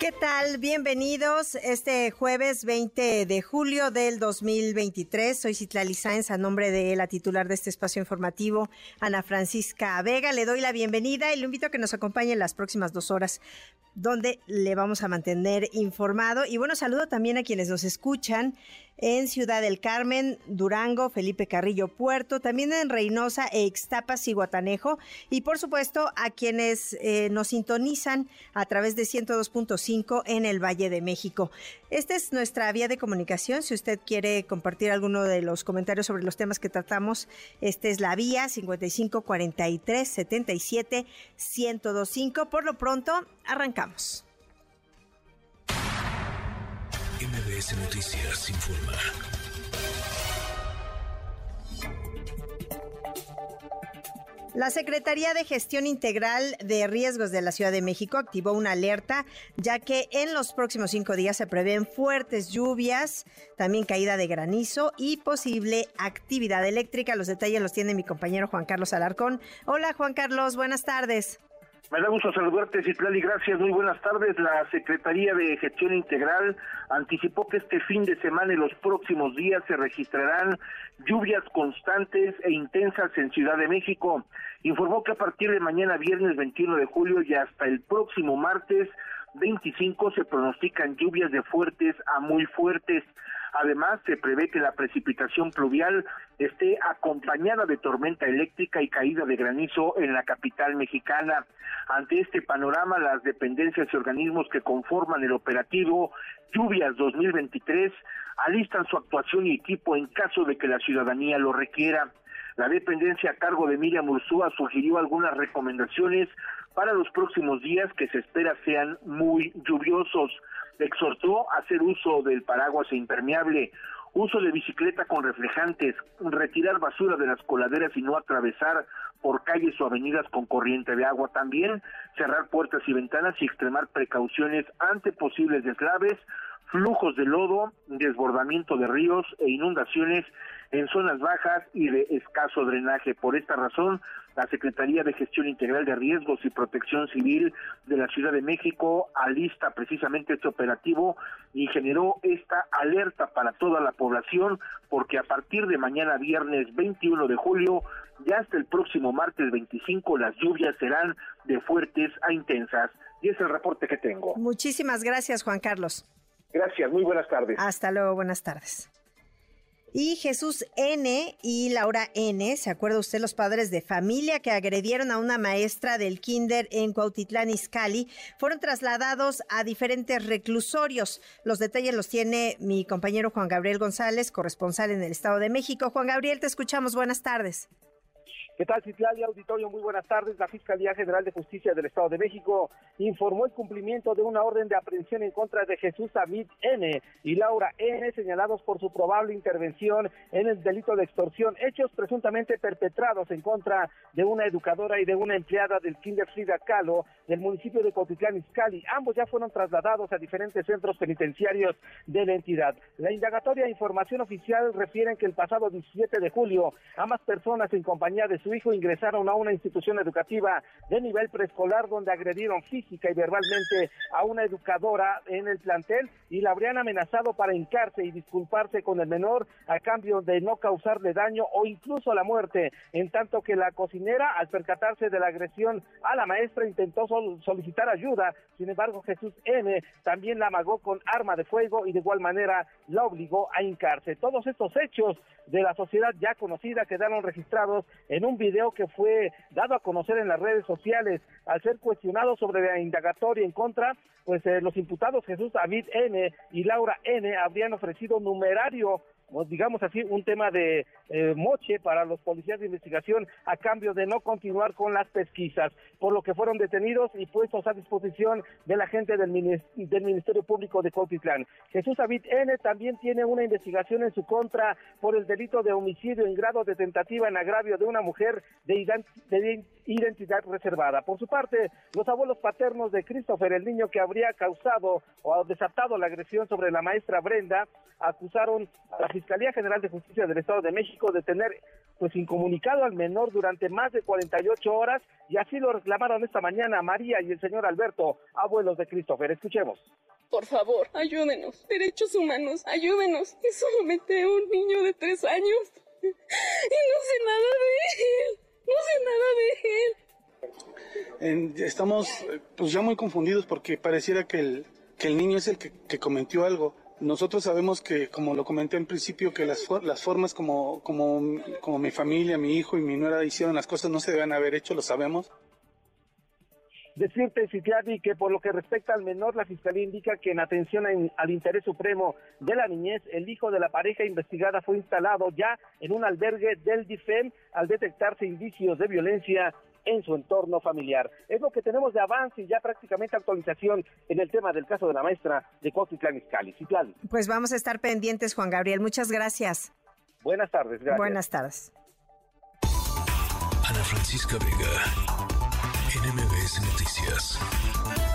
¿Qué tal? Bienvenidos este jueves 20 de julio del 2023. Soy Citlali Sáenz a nombre de la titular de este espacio informativo, Ana Francisca Vega. Le doy la bienvenida y le invito a que nos acompañe en las próximas dos horas donde le vamos a mantener informado. Y bueno, saludo también a quienes nos escuchan en Ciudad del Carmen, Durango, Felipe Carrillo Puerto, también en Reynosa, Extapas y Guatanejo, y por supuesto a quienes eh, nos sintonizan a través de 102.5 en el Valle de México. Esta es nuestra vía de comunicación. Si usted quiere compartir alguno de los comentarios sobre los temas que tratamos, esta es la vía 5543 77 1025. Por lo pronto, arrancamos. MBS Noticias informa. La Secretaría de Gestión Integral de Riesgos de la Ciudad de México activó una alerta, ya que en los próximos cinco días se prevén fuertes lluvias, también caída de granizo y posible actividad eléctrica. Los detalles los tiene mi compañero Juan Carlos Alarcón. Hola Juan Carlos, buenas tardes. Me da gusto saludarte, Citlali, gracias, muy buenas tardes. La Secretaría de Gestión Integral anticipó que este fin de semana y los próximos días se registrarán lluvias constantes e intensas en Ciudad de México. Informó que a partir de mañana viernes 21 de julio y hasta el próximo martes 25 se pronostican lluvias de fuertes a muy fuertes. Además, se prevé que la precipitación pluvial esté acompañada de tormenta eléctrica y caída de granizo en la capital mexicana. Ante este panorama, las dependencias y organismos que conforman el operativo Lluvias 2023 alistan su actuación y equipo en caso de que la ciudadanía lo requiera. La dependencia a cargo de Miriam Ursúa sugirió algunas recomendaciones para los próximos días que se espera sean muy lluviosos exhortó a hacer uso del paraguas e impermeable, uso de bicicleta con reflejantes, retirar basura de las coladeras y no atravesar por calles o avenidas con corriente de agua. También cerrar puertas y ventanas y extremar precauciones ante posibles deslaves, flujos de lodo, desbordamiento de ríos e inundaciones en zonas bajas y de escaso drenaje. Por esta razón, la Secretaría de Gestión Integral de Riesgos y Protección Civil de la Ciudad de México alista precisamente este operativo y generó esta alerta para toda la población porque a partir de mañana viernes 21 de julio ya hasta el próximo martes 25 las lluvias serán de fuertes a intensas. Y es el reporte que tengo. Muchísimas gracias, Juan Carlos. Gracias, muy buenas tardes. Hasta luego, buenas tardes. Y Jesús N. y Laura N. ¿Se acuerda usted los padres de familia que agredieron a una maestra del kinder en Cuautitlán Izcalli? Fueron trasladados a diferentes reclusorios. Los detalles los tiene mi compañero Juan Gabriel González, corresponsal en el Estado de México. Juan Gabriel, te escuchamos. Buenas tardes. ¿Qué tal, Citlali Auditorio? Muy buenas tardes. La Fiscalía General de Justicia del Estado de México informó el cumplimiento de una orden de aprehensión en contra de Jesús David N. y Laura N. señalados por su probable intervención en el delito de extorsión, hechos presuntamente perpetrados en contra de una educadora y de una empleada del Kinder Frida Kahlo del municipio de Cotitlán Izcalli. Ambos ya fueron trasladados a diferentes centros penitenciarios de la entidad. La indagatoria e información oficial refieren que el pasado 17 de julio ambas personas en compañía de su hijo ingresaron a una institución educativa de nivel preescolar donde agredieron física y verbalmente a una educadora en el plantel y la habrían amenazado para hincarse y disculparse con el menor a cambio de no causarle daño o incluso la muerte, en tanto que la cocinera al percatarse de la agresión a la maestra intentó solicitar ayuda, sin embargo Jesús N también la amagó con arma de fuego y de igual manera la obligó a hincarse. Todos estos hechos de la sociedad ya conocida quedaron registrados en un video que fue dado a conocer en las redes sociales al ser cuestionado sobre la indagatoria en contra, pues eh, los imputados Jesús David N y Laura N habrían ofrecido numerario digamos así, un tema de eh, moche para los policías de investigación a cambio de no continuar con las pesquisas, por lo que fueron detenidos y puestos a disposición de la gente del, del Ministerio Público de Cotitlán. Jesús David N. también tiene una investigación en su contra por el delito de homicidio en grado de tentativa en agravio de una mujer de, identidad reservada. Por su parte, los abuelos paternos de Christopher, el niño que habría causado o desatado la agresión sobre la maestra Brenda, acusaron a la Fiscalía General de Justicia del Estado de México de tener pues incomunicado al menor durante más de 48 horas y así lo reclamaron esta mañana María y el señor Alberto, abuelos de Christopher. Escuchemos. Por favor, ayúdenos. Derechos humanos, ayúdenos. Es solamente un niño de tres años. Y no sé nada de él. No sé nada de él. estamos pues ya muy confundidos porque pareciera que el, que el niño es el que, que cometió algo. Nosotros sabemos que, como lo comenté en principio, que las, las formas como, como, como mi familia, mi hijo y mi nuera hicieron las cosas no se deben haber hecho, lo sabemos. Decirte, Citiadi, que por lo que respecta al menor, la Fiscalía indica que en atención al interés supremo de la niñez, el hijo de la pareja investigada fue instalado ya en un albergue del DIFEM al detectarse indicios de violencia en su entorno familiar. Es lo que tenemos de avance y ya prácticamente actualización en el tema del caso de la maestra de Cotitlán Izcalli. Pues vamos a estar pendientes, Juan Gabriel. Muchas gracias. Buenas tardes. Gracias. Buenas tardes. Ana Francisca Vega, NMBS Noticias.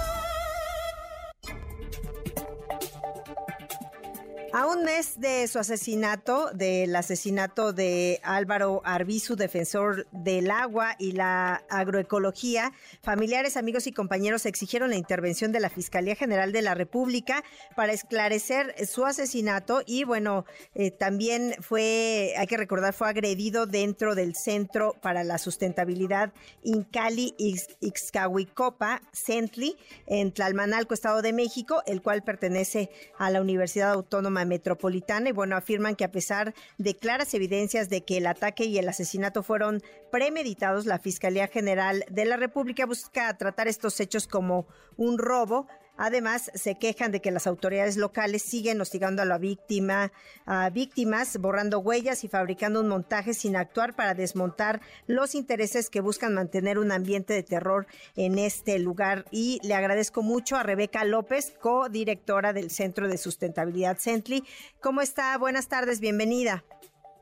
A un mes de su asesinato, del asesinato de Álvaro Arbizu, defensor del agua y la agroecología, familiares, amigos y compañeros exigieron la intervención de la Fiscalía General de la República para esclarecer su asesinato y bueno, eh, también fue, hay que recordar, fue agredido dentro del Centro para la Sustentabilidad Incali Ixcahuicopa, Centli, en Tlalmanalco, Estado de México, el cual pertenece a la Universidad Autónoma Metropolitana y bueno, afirman que a pesar de claras evidencias de que el ataque y el asesinato fueron premeditados, la Fiscalía General de la República busca tratar estos hechos como un robo Además, se quejan de que las autoridades locales siguen hostigando a la víctima, a víctimas, borrando huellas y fabricando un montaje sin actuar para desmontar los intereses que buscan mantener un ambiente de terror en este lugar. Y le agradezco mucho a Rebeca López, codirectora del Centro de Sustentabilidad Centli. ¿Cómo está? Buenas tardes, bienvenida.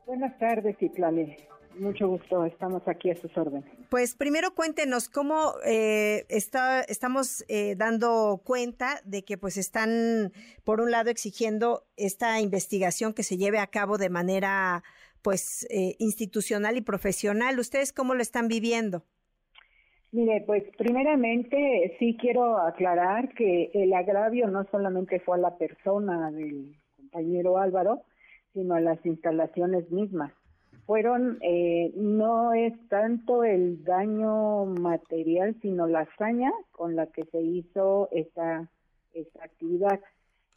Buenas tardes, Itlali. Mucho gusto, estamos aquí a sus órdenes. Pues primero cuéntenos cómo eh, está, estamos eh, dando cuenta de que pues están, por un lado, exigiendo esta investigación que se lleve a cabo de manera pues eh, institucional y profesional. ¿Ustedes cómo lo están viviendo? Mire, pues primeramente sí quiero aclarar que el agravio no solamente fue a la persona del compañero Álvaro, sino a las instalaciones mismas fueron, eh, no es tanto el daño material, sino la hazaña con la que se hizo esta, esta actividad.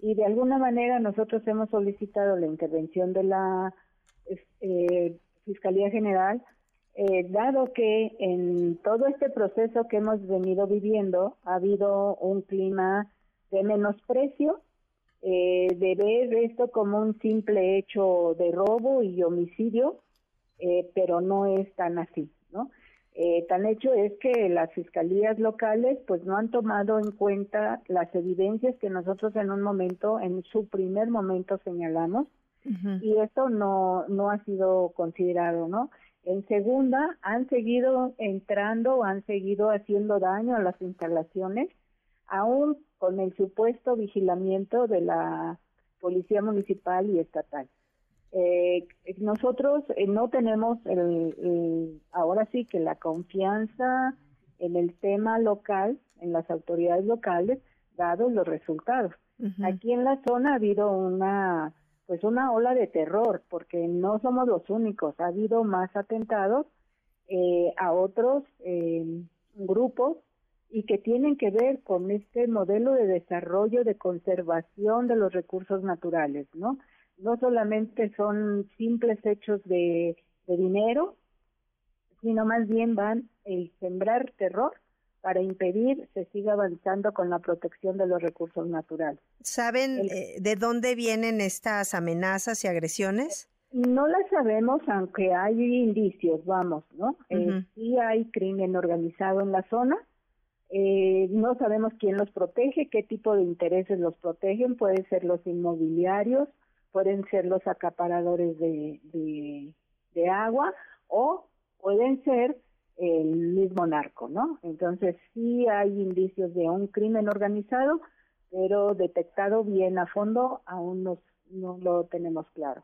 Y de alguna manera nosotros hemos solicitado la intervención de la eh, Fiscalía General, eh, dado que en todo este proceso que hemos venido viviendo ha habido un clima de menosprecio, de ver esto como un simple hecho de robo y homicidio, eh, pero no es tan así, ¿no? Eh, tan hecho es que las fiscalías locales pues no han tomado en cuenta las evidencias que nosotros en un momento, en su primer momento señalamos, y esto no, no ha sido considerado, ¿no? En segunda, han seguido entrando, han seguido haciendo daño a las instalaciones, aún con el supuesto vigilamiento de la Policía Municipal y Estatal. Eh, nosotros eh, no tenemos el, ahora sí que la confianza en el tema local, en las autoridades locales, dados los resultados. Aquí en la zona ha habido una pues una ola de terror, porque no somos los únicos, ha habido más atentados eh, a otros eh, grupos y que tienen que ver con este modelo de desarrollo, de conservación de los recursos naturales, ¿no? No solamente son simples hechos de, dinero, sino más bien van a sembrar terror para impedir se siga avanzando con la protección de los recursos naturales. ¿Saben eh, de dónde vienen estas amenazas y agresiones? No las sabemos, aunque hay indicios, vamos, ¿no? Eh, sí hay crimen organizado en la zona. Eh, no sabemos quién los protege, qué tipo de intereses los protegen. Pueden ser los inmobiliarios, pueden ser los acaparadores de, de, agua o pueden ser el mismo narco, ¿no? Entonces sí hay indicios de un crimen organizado, pero detectado bien a fondo aún no, no lo tenemos claro.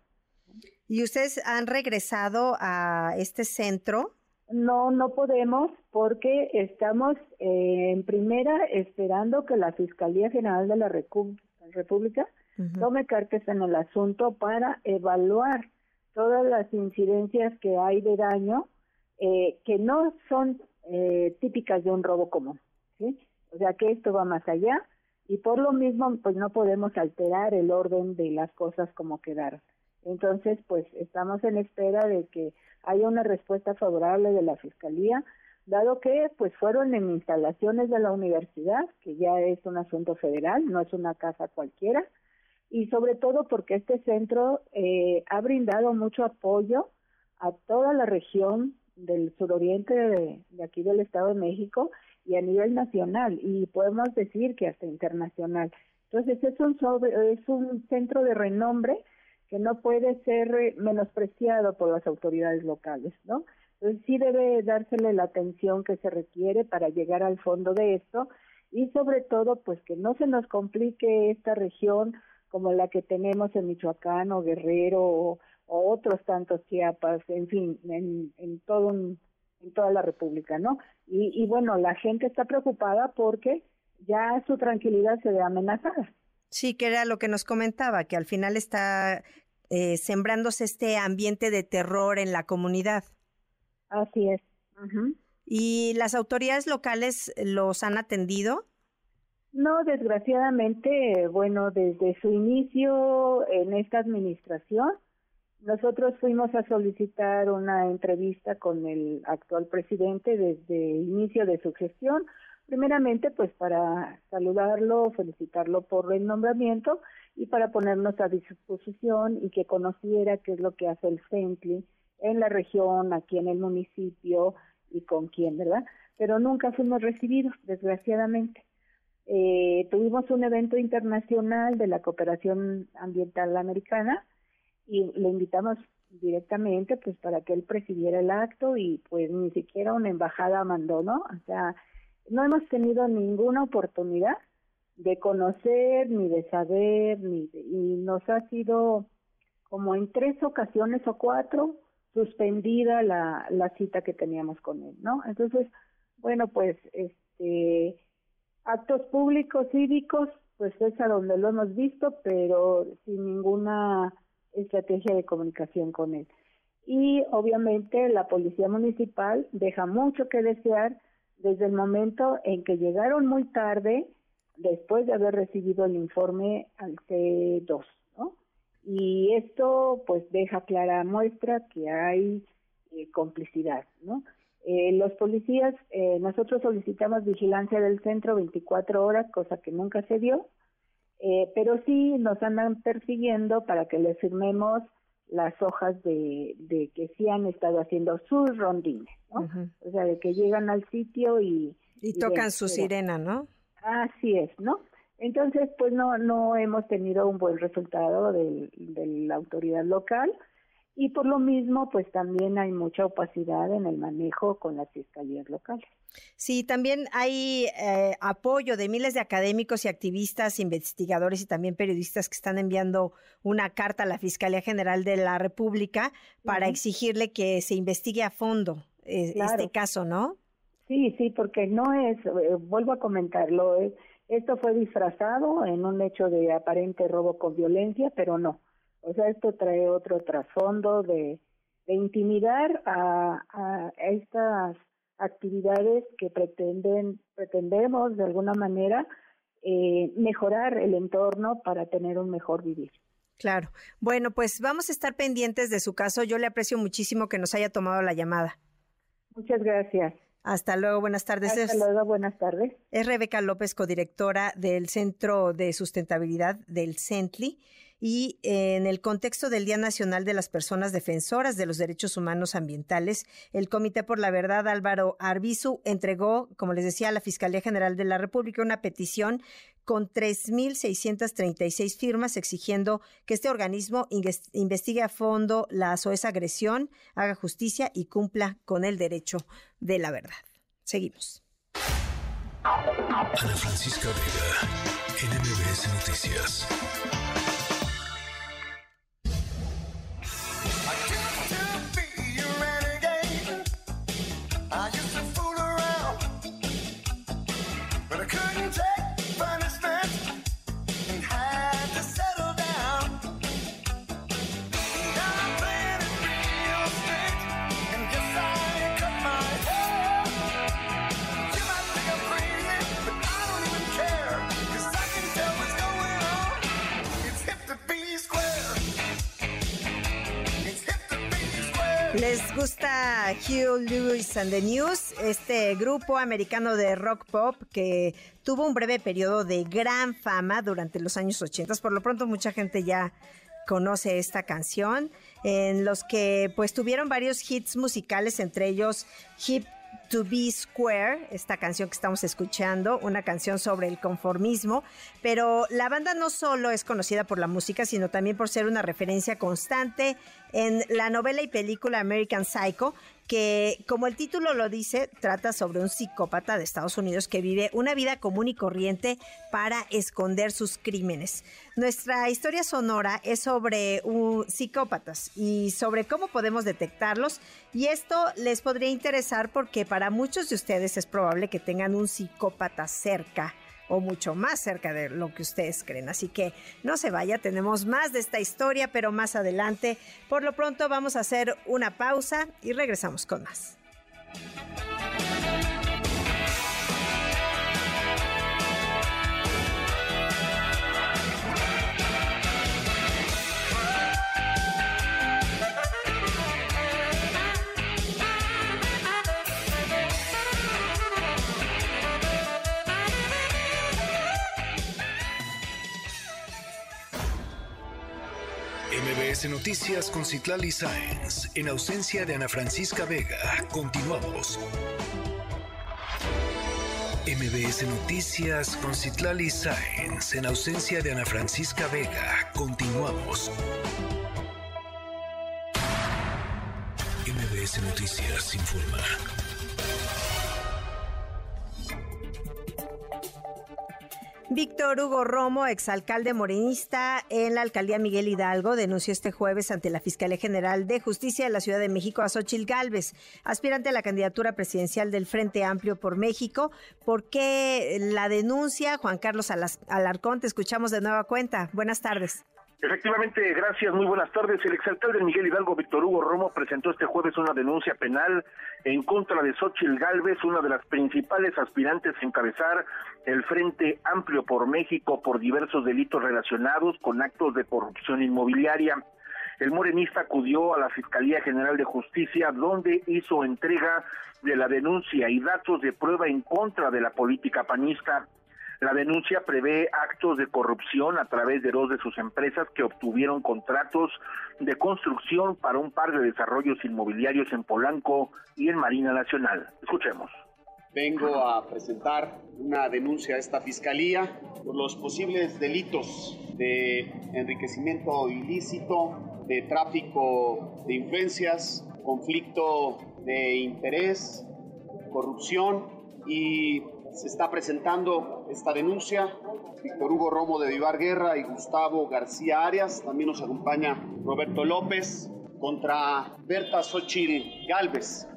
¿Y ustedes han regresado a este centro? No, no podemos porque estamos eh, en primera esperando que la Fiscalía General de la República tome cartas en el asunto para evaluar todas las incidencias que hay de daño eh, que no son eh, típicas de un robo común, ¿sí? O sea que esto va más allá y por lo mismo pues no podemos alterar el orden de las cosas como quedaron. Entonces pues estamos en espera de que haya una respuesta favorable de la Fiscalía, dado que pues fueron en instalaciones de la universidad, que ya es un asunto federal, no es una casa cualquiera, y sobre todo porque este centro eh, ha brindado mucho apoyo a toda la región del suroriente de, de, aquí del Estado de México y a nivel nacional y podemos decir que hasta internacional. Entonces es un sobre, es un centro de renombre que no puede ser eh, menospreciado por las autoridades locales, ¿no? Entonces sí debe dársele la atención que se requiere para llegar al fondo de esto y sobre todo pues que no se nos complique esta región como la que tenemos en Michoacán o Guerrero o, otros tantos Chiapas, en fin, en, en todo en toda la República, ¿no? Y, y bueno, la gente está preocupada porque ya su tranquilidad se ve amenazada. Sí, que era lo que nos comentaba, que al final está eh, sembrándose este ambiente de terror en la comunidad. Así es. ¿Y las autoridades locales los han atendido? No, desgraciadamente, bueno, desde su inicio en esta administración, nosotros fuimos a solicitar una entrevista con el actual presidente desde el inicio de su gestión, primeramente pues para saludarlo, felicitarlo por el nombramiento y para ponernos a disposición y que conociera qué es lo que hace el CENTLI en la región, aquí en el municipio y con quién, ¿verdad? Pero nunca fuimos recibidos, desgraciadamente. Eh, tuvimos un evento internacional de la cooperación ambiental americana y le invitamos directamente pues para que él presidiera el acto y pues ni siquiera una embajada mandó, ¿no? O sea, no hemos tenido ninguna oportunidad de conocer ni de saber ni y nos ha sido como en tres ocasiones o cuatro suspendida la, la cita que teníamos con él, ¿no? Entonces, bueno, pues este actos públicos cívicos pues es a donde lo hemos visto pero sin ninguna estrategia de comunicación con él y obviamente la policía municipal deja mucho que desear desde el momento en que llegaron muy tarde después de haber recibido el informe al C2 ¿no? y esto pues deja clara muestra que hay eh, complicidad no eh, los policías, eh, nosotros solicitamos vigilancia del centro 24 horas, cosa que nunca se dio, eh, pero sí nos andan persiguiendo para que les firmemos las hojas de, de que sí han estado haciendo sus rondines, ¿no? O sea, de que llegan al sitio y... Y, tocan su sirena, ¿no? Así es, ¿no? Entonces, pues no, no hemos tenido un buen resultado de la autoridad local y por lo mismo pues también hay mucha opacidad en el manejo con las fiscalías locales. Sí, también hay eh, apoyo de miles de académicos y activistas, investigadores y también periodistas que están enviando una carta a la Fiscalía General de la República para exigirle que se investigue a fondo eh, este caso, ¿no? Sí, sí, porque no es, eh, vuelvo a comentarlo, esto fue disfrazado en un hecho de aparente robo con violencia, pero no o sea, esto trae otro trasfondo de, intimidar a, estas actividades que pretenden, pretendemos de alguna manera eh, mejorar el entorno para tener un mejor vivir. Claro. Bueno, pues vamos a estar pendientes de su caso. Yo le aprecio muchísimo que nos haya tomado la llamada. Muchas gracias. Hasta luego, buenas tardes. Hasta luego, buenas tardes. Es Rebeca López, codirectora del Centro de Sustentabilidad del CENTLI y en el contexto del Día Nacional de las Personas Defensoras de los Derechos Humanos Ambientales, el Comité por la Verdad Álvaro Arbizu entregó, como les decía, a la Fiscalía General de la República una petición con 3.636 firmas exigiendo que este organismo investigue a fondo la soez agresión, haga justicia y cumpla con el derecho de la verdad. Seguimos. Ana Francisca Vega, NMBS Noticias. ¿Les gusta Hugh Lewis and the News? Este grupo americano de rock pop que tuvo un breve periodo de gran fama durante los años 80. Por lo pronto mucha gente ya conoce esta canción, en los que pues tuvieron varios hits musicales, entre ellos Hip To Be Square, esta canción que estamos escuchando, una canción sobre el conformismo, pero la banda no solo es conocida por la música, sino también por ser una referencia constante en la novela y película American Psycho, que como el título lo dice, trata sobre un psicópata de Estados Unidos que vive una vida común y corriente para esconder sus crímenes. Nuestra historia sonora es sobre psicópatas y sobre cómo podemos detectarlos y esto les podría interesar porque para muchos de ustedes es probable que tengan un psicópata cerca o mucho más cerca de lo que ustedes creen. Así que no se vaya, tenemos más de esta historia, pero más adelante. Por lo pronto vamos a hacer una pausa y regresamos con más. MBS Noticias con Citlali Sáenz. En ausencia de Ana Francisca Vega, continuamos. MBS Noticias con Citlali Sáenz. En ausencia de Ana Francisca Vega, continuamos. MBS Noticias informa. Víctor Hugo Romo, exalcalde morenista en la alcaldía Miguel Hidalgo, denunció este jueves ante la Fiscalía General de Justicia de la Ciudad de México a Xochil Gálvez, aspirante a la candidatura presidencial del Frente Amplio por México. ¿Por qué la denuncia? Juan Carlos Alarcón, te escuchamos de nueva cuenta. Buenas tardes. Efectivamente, gracias, muy buenas tardes. El exalcalde Miguel Hidalgo, Víctor Hugo Romo, presentó este jueves una denuncia penal en contra de Xochil Gálvez, una de las principales aspirantes a encabezar el Frente Amplio por México por diversos delitos relacionados con actos de corrupción inmobiliaria. El morenista acudió a la Fiscalía General de Justicia, donde hizo entrega de la denuncia y datos de prueba en contra de la política panista. La denuncia prevé actos de corrupción a través de dos de sus empresas que obtuvieron contratos de construcción para un par de desarrollos inmobiliarios en Polanco y en Marina Nacional. Escuchemos. Vengo a presentar una denuncia a esta fiscalía por los posibles delitos de enriquecimiento ilícito, de tráfico de influencias, conflicto de interés, corrupción y se está presentando esta denuncia. Víctor Hugo Romo de Vivar Guerra y Gustavo García Arias. También nos acompaña Roberto López contra Berta Xochil Galvez.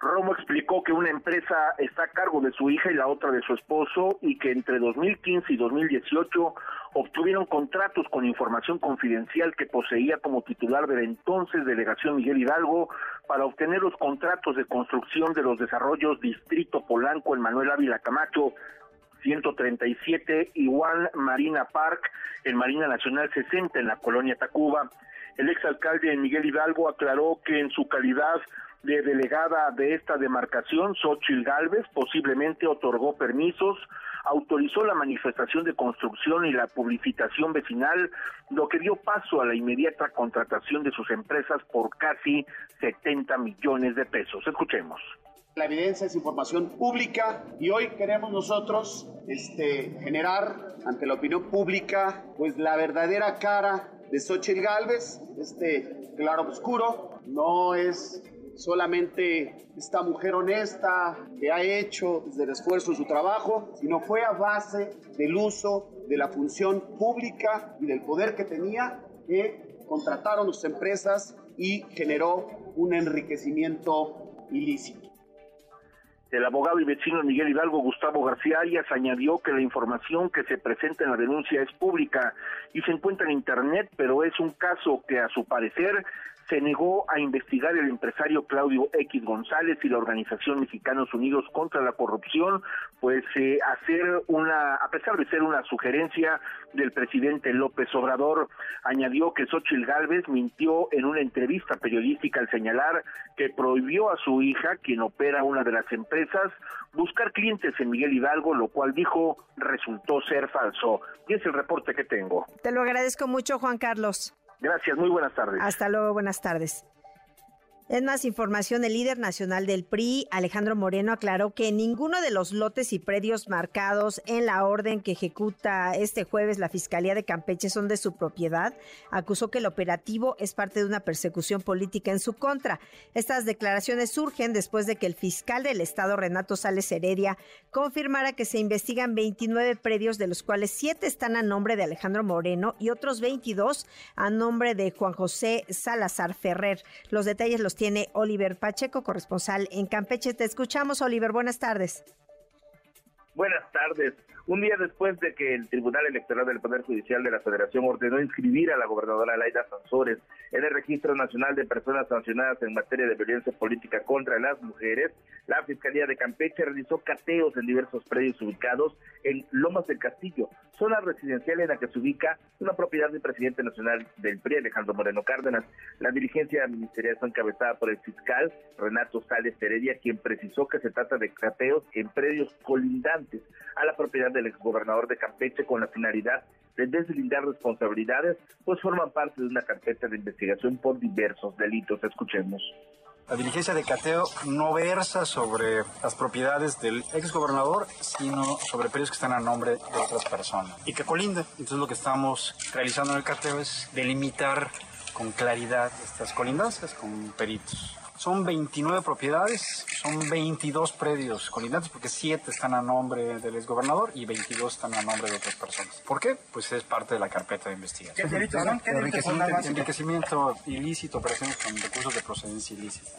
Romo explicó que una empresa está a cargo de su hija y la otra de su esposo y que entre 2015 y 2018 obtuvieron contratos con información confidencial que poseía como titular de la entonces delegación Miguel Hidalgo para obtener los contratos de construcción de los desarrollos Distrito Polanco en Manuel Ávila Camacho 137 y One Marina Park en Marina Nacional 60 en la colonia Tacuba. El exalcalde Miguel Hidalgo aclaró que en su calidad de delegada de esta demarcación, Xochil Gálvez, posiblemente otorgó permisos autorizó la manifestación de construcción y la publicitación vecinal, lo que dio paso a la inmediata contratación de sus empresas por casi 70 millones de pesos. Escuchemos. La evidencia es información pública y hoy queremos nosotros este, generar ante la opinión pública pues la verdadera cara de Xochitl Galvez, este claro oscuro, no es solamente esta mujer honesta que ha hecho desde el esfuerzo su trabajo, sino fue a base del uso de la función pública y del poder que tenía que contrataron sus empresas y generó un enriquecimiento ilícito. El abogado y vecino Miguel Hidalgo Gustavo García Arias añadió que la información que se presenta en la denuncia es pública y se encuentra en Internet, pero es un caso que a su parecer se negó a investigar el empresario Claudio X González y la organización Mexicanos Unidos contra la Corrupción, pues eh, hacer una, a pesar de ser una sugerencia del presidente López Obrador, añadió que Xochitl Gálvez mintió en una entrevista periodística al señalar que prohibió a su hija, quien opera una de las empresas, buscar clientes en Miguel Hidalgo, lo cual dijo resultó ser falso. Y es el reporte que tengo. Te lo agradezco mucho, Juan Carlos. Gracias, muy buenas tardes. Hasta luego, buenas tardes. En más información, el líder nacional del PRI, Alejandro Moreno, aclaró que ninguno de los lotes y predios marcados en la orden que ejecuta este jueves la Fiscalía de Campeche son de su propiedad. Acusó que el operativo es parte de una persecución política en su contra. Estas declaraciones surgen después de que el fiscal del Estado, Renato Sales Heredia, confirmara que se investigan 29 predios, de los cuales 7 están a nombre de Alejandro Moreno y otros 22 a nombre de Juan José Salazar Ferrer. Los detalles los tiene Oliver Pacheco, corresponsal en Campeche. Te escuchamos, Oliver. Buenas tardes. Buenas tardes. Un día después de que el Tribunal Electoral del Poder Judicial de la Federación ordenó inscribir a la gobernadora Laida Sansores en el Registro Nacional de Personas Sancionadas en materia de violencia política contra las mujeres, la Fiscalía de Campeche realizó cateos en diversos predios ubicados en Lomas del Castillo, zona residencial en la que se ubica una propiedad del presidente nacional del PRI, Alejandro Moreno Cárdenas. La diligencia ministerial fue encabezada por el fiscal Renato Sales Heredia, quien precisó que se trata de cateos en predios colindantes a la propiedad del exgobernador de Campeche con la finalidad de deslindar responsabilidades, pues forman parte de una carpeta de investigación por diversos delitos. Escuchemos. La diligencia de cateo no versa sobre las propiedades del exgobernador, sino sobre predios que están a nombre de otras personas y que colindan. Entonces lo que estamos realizando en el cateo es delimitar con claridad estas colindancias con peritos. Son 29 propiedades, son 22 predios colindantes porque 7 están a nombre del exgobernador y 22 están a nombre de otras personas. ¿Por qué? Pues es parte de la carpeta de investigación. ¿Qué delitos son? ¿Qué delitos son enriquecimiento, enriquecimiento ilícito, operaciones con recursos de procedencia ilícita.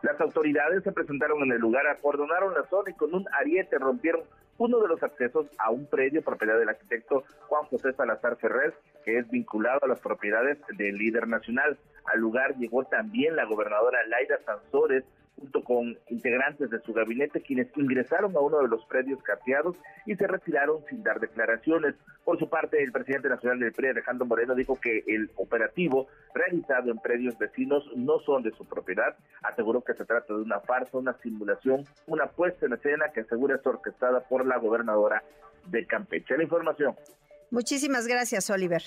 Las autoridades se presentaron en el lugar, acordonaron la zona y con un ariete rompieron uno de los accesos a un predio propiedad del arquitecto Juan José Salazar Ferrer, que es vinculado a las propiedades del líder nacional. Al lugar llegó también la gobernadora Laida Sansores, junto con integrantes de su gabinete, quienes ingresaron a uno de los predios cateados y se retiraron sin dar declaraciones. Por su parte, el presidente nacional del PRI, Alejandro Moreno, dijo que el operativo realizado en predios vecinos no son de su propiedad. Aseguró que se trata de una farsa, una simulación, una puesta en escena que asegura es orquestada por la gobernadora de Campeche. La información. Muchísimas gracias, Oliver.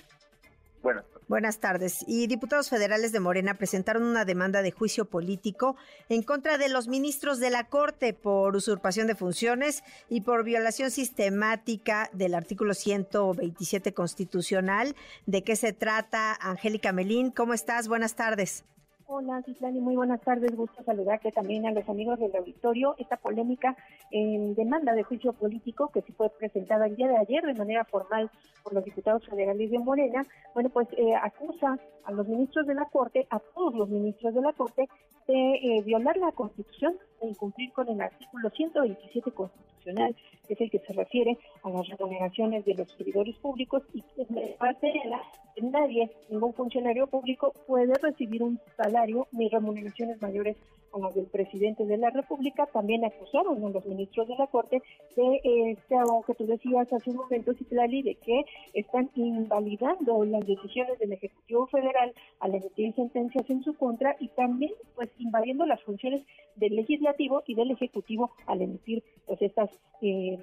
Buenas. Buenas tardes. Y diputados federales de Morena presentaron una demanda de juicio político en contra de los ministros de la Corte por usurpación de funciones y por violación sistemática del artículo 127 constitucional. ¿De qué se trata, Angélica Melín? ¿Cómo estás? Buenas tardes. Hola, Citlani, muy buenas tardes. Gusto saludarte también a los amigos del auditorio. Esta polémica en demanda de juicio político que se fue presentada el día de ayer de manera formal por los diputados federales de Morena, bueno, pues eh, acusa a los ministros de la Corte, a todos los ministros de la Corte, de eh, violar la Constitución, de incumplir con el artículo 127 constitucional, que es el que se refiere a las remuneraciones de los servidores públicos y que parte de la nadie, ningún funcionario público puede recibir un salario ni remuneraciones mayores las del presidente de la República, también acusaron a los ministros de la Corte de este que tú decías hace un momento, Citlali, de que están invalidando las decisiones del Ejecutivo Federal al emitir sentencias en su contra y también pues invadiendo las funciones del Legislativo y del Ejecutivo al emitir pues estas eh,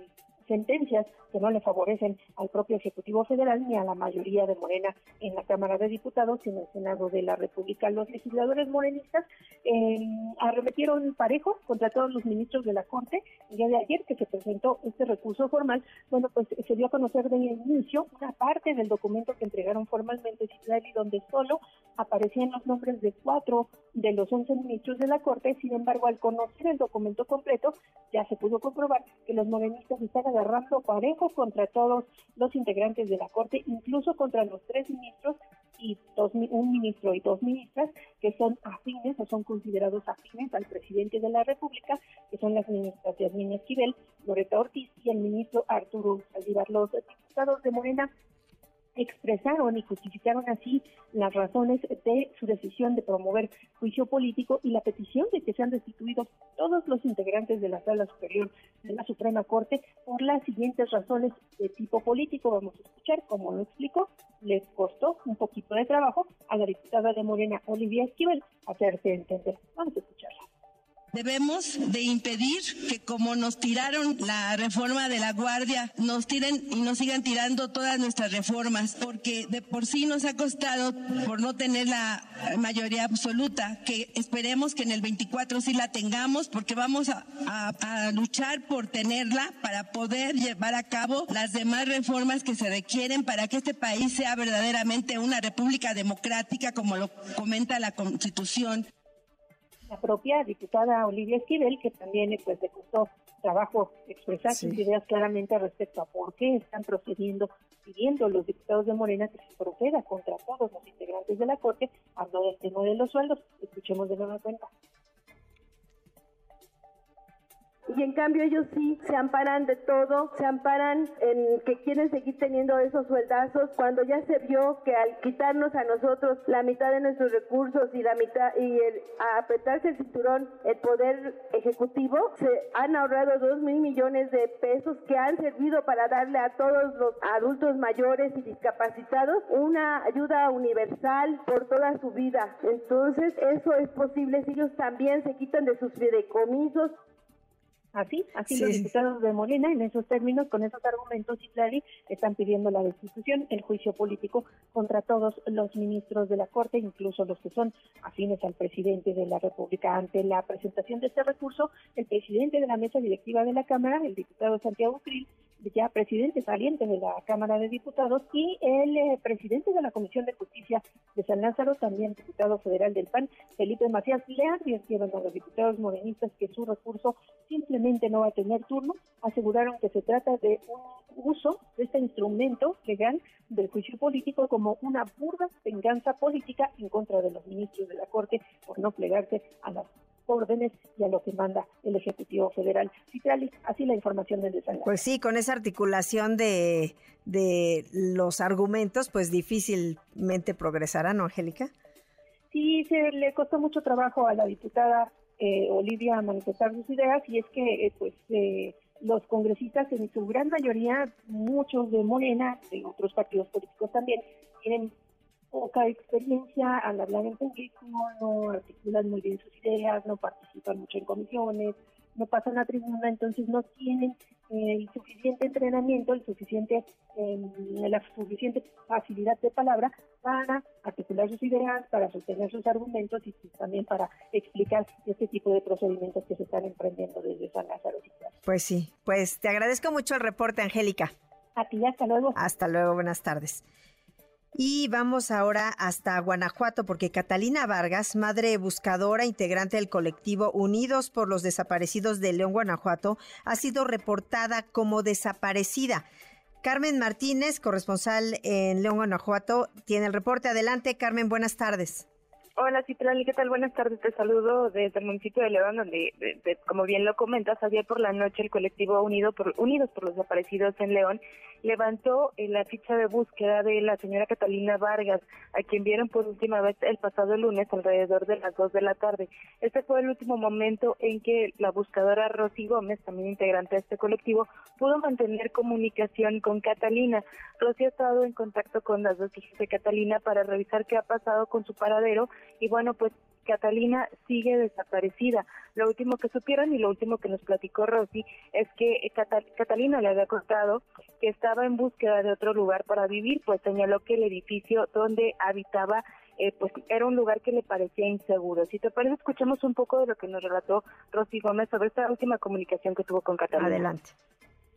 sentencias que no le favorecen al propio Ejecutivo Federal ni a la mayoría de Morena en la Cámara de Diputados y en el Senado de la República. Los legisladores morenistas eh, arremetieron parejo contra todos los ministros de la Corte. El día de ayer que se presentó este recurso formal, bueno, pues se dio a conocer de inicio una parte del documento que entregaron formalmente y donde solo aparecían los nombres de cuatro de los once ministros de la Corte. Sin embargo, al conocer el documento completo, ya se pudo comprobar que los morenistas están agarrando parejo contra todos los integrantes de la Corte, incluso contra los tres ministros y dos, un ministro y dos ministras que son afines o son considerados afines al presidente de la República, que son las ministras Yasmín Esquivel, Loreto Ortiz y el ministro Arturo Saldívar. Los diputados de Morena expresaron y justificaron así las razones de su decisión de promover juicio político y la petición de que sean destituidos todos los integrantes de la Sala Superior de la Suprema Corte por las siguientes razones de tipo político. Vamos a escuchar cómo lo explicó. Les costó un poquito de trabajo a la diputada de Morena, Olivia Esquivel, hacerse entender. Vamos a escucharla. Debemos de impedir que como nos tiraron la reforma de la Guardia, nos tiren y nos sigan tirando todas nuestras reformas, porque de por sí nos ha costado por no tener la mayoría absoluta, que esperemos que en el 24 sí la tengamos, porque vamos a, a luchar por tenerla para poder llevar a cabo las demás reformas que se requieren para que este país sea verdaderamente una república democrática, como lo comenta la Constitución la propia diputada Olivia Esquivel, que también pues, le costó trabajo expresar sus ideas claramente respecto a por qué están procediendo, pidiendo los diputados de Morena que se proceda contra todos los integrantes de la Corte, habló del tema de los sueldos. Escuchemos de nueva cuenta y en cambio ellos sí se amparan de todo, se amparan en que quieren seguir teniendo esos sueldazos cuando ya se vio que al quitarnos a nosotros la mitad de nuestros recursos y la mitad y el apretarse el cinturón el poder ejecutivo se han ahorrado dos mil millones de pesos que han servido para darle a todos los adultos mayores y discapacitados una ayuda universal por toda su vida. Entonces eso es posible si ellos también se quitan de sus fideicomisos Así, así los diputados de Morena, en esos términos, con esos argumentos, y claro, están pidiendo la destitución, el juicio político contra todos los ministros de la Corte, incluso los que son afines al presidente de la República. Ante la presentación de este recurso, el presidente de la mesa directiva de la Cámara, el diputado Santiago Krill, ya presidente saliente de la Cámara de Diputados, y el eh, presidente de la Comisión de Justicia de San Lázaro, también diputado federal del PAN, Felipe Macías, le advirtieron a los diputados morenistas que su recurso simplemente no va a tener turno, aseguraron que se trata de un uso de este instrumento legal del juicio político como una burda venganza política en contra de los ministros de la Corte por no plegarse a las órdenes y a lo que manda el Ejecutivo Federal. Citrali, así la información del desarrollo. Pues sí, con esa articulación de, de los argumentos, pues difícilmente progresará, ¿no, Angélica? Sí, se le costó mucho trabajo a la diputada eh, Olivia manifestar sus ideas y es que, eh, pues, eh, los congresistas en su gran mayoría, muchos de Morena, de otros partidos políticos también, tienen poca experiencia al hablar en público, no articulan muy bien sus ideas, no participan mucho en comisiones, no pasan a tribuna, entonces no tienen el suficiente entrenamiento, el suficiente, em, la suficiente facilidad de palabra para articular sus ideas, para sostener sus argumentos y también para explicar este tipo de procedimientos que se están emprendiendo desde San Lázaro. Pues sí, pues te agradezco mucho el reporte, Angélica. A ti, hasta luego. Hasta luego, buenas tardes. Y vamos ahora hasta Guanajuato porque Catalina Vargas, madre buscadora, integrante del colectivo Unidos por los Desaparecidos de León, Guanajuato, ha sido reportada como desaparecida. Carmen Martínez, corresponsal en León, Guanajuato, tiene el reporte. Adelante, Carmen, buenas tardes. Hola, Citrali, ¿qué tal? Buenas tardes. Te saludo desde el municipio de León, donde, como bien lo comentas, ayer por la noche el colectivo Unido por, Unidos por los Desaparecidos en León levantó eh, la ficha de búsqueda de la señora Catalina Vargas, a quien vieron por última vez el pasado lunes alrededor de las 2 de la tarde. Este fue el último momento en que la buscadora Rosy Gómez, también integrante de este colectivo, pudo mantener comunicación con Catalina. Rosy ha estado en contacto con las dos hijas de Catalina para revisar qué ha pasado con su paradero y bueno, pues Catalina sigue desaparecida. Lo último que supieron y lo último que nos platicó Rosy es que Catalina le había contado que estaba en búsqueda de otro lugar para vivir, pues señaló que el edificio donde habitaba eh, pues era un lugar que le parecía inseguro. Si te parece, escuchemos un poco de lo que nos relató Rosy Gómez sobre esta última comunicación que tuvo con Catalina. Adelante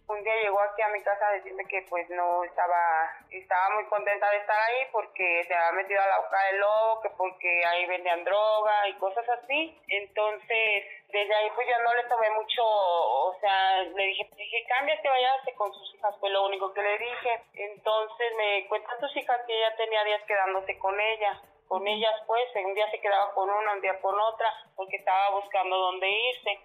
un día llegó aquí a mi casa a decirme que pues no estaba, estaba muy contenta de estar ahí porque se había metido a la boca del lobo, que porque ahí vendían droga y cosas así. Entonces, desde ahí pues yo no le tomé mucho, o sea, le dije, dije, cámbiate, váyase con sus hijas, fue lo único que le dije. Entonces me cuentan sus hijas que ella tenía días quedándose con ella con ellas pues, un día se quedaba con una, un día con otra, porque estaba buscando dónde irse.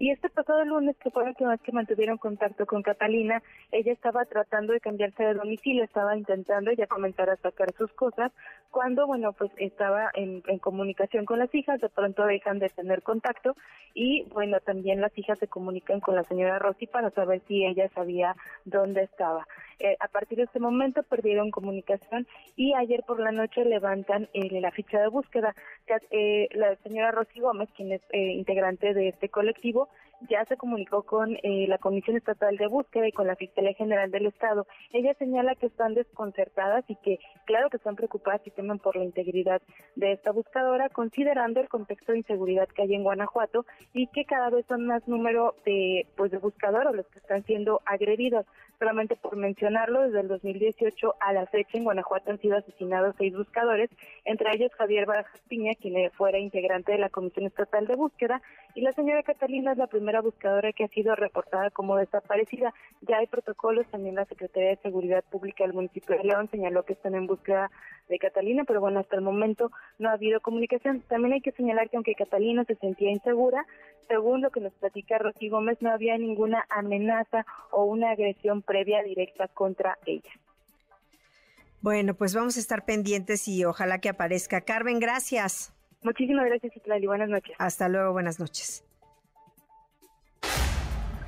Y este pasado lunes, que fue la última que mantuvieron contacto con Catalina, ella estaba tratando de cambiarse de domicilio, estaba intentando ya comenzar a sacar sus cosas, cuando, bueno, pues estaba en, comunicación con las hijas, de pronto dejan de tener contacto y, bueno, también las hijas se comunican con la señora Rossi para saber si ella sabía dónde estaba. Eh, a partir de este momento perdieron comunicación y ayer por la noche levantan eh, la ficha de búsqueda. Eh, la señora Rosy Gómez, quien es integrante de este colectivo, ya se comunicó con la Comisión Estatal de Búsqueda y con la Fiscalía General del Estado. Ella señala que están desconcertadas y que, claro que están preocupadas y temen por la integridad de esta buscadora, considerando el contexto de inseguridad que hay en Guanajuato y que cada vez son más número de, pues, de buscadores los que están siendo agredidos. Solamente por mencionarlo, desde el 2018 a la fecha en Guanajuato han sido asesinados seis buscadores, entre ellos Javier Barajas Piña, quien fuera integrante de la Comisión Estatal de Búsqueda, y la señora Catalina es la primera buscadora que ha sido reportada como desaparecida. Ya hay protocolos, también la Secretaría de Seguridad Pública del municipio de León señaló que están en búsqueda de Catalina, pero bueno, hasta el momento no ha habido comunicación. También hay que señalar que aunque Catalina se sentía insegura, según lo que nos platica Rosy Gómez, no había ninguna amenaza o una agresión previa directa contra ella. Bueno, pues vamos a estar pendientes y ojalá que aparezca. Carmen, gracias. Muchísimas gracias, Itlali. Buenas noches. Hasta luego, buenas noches.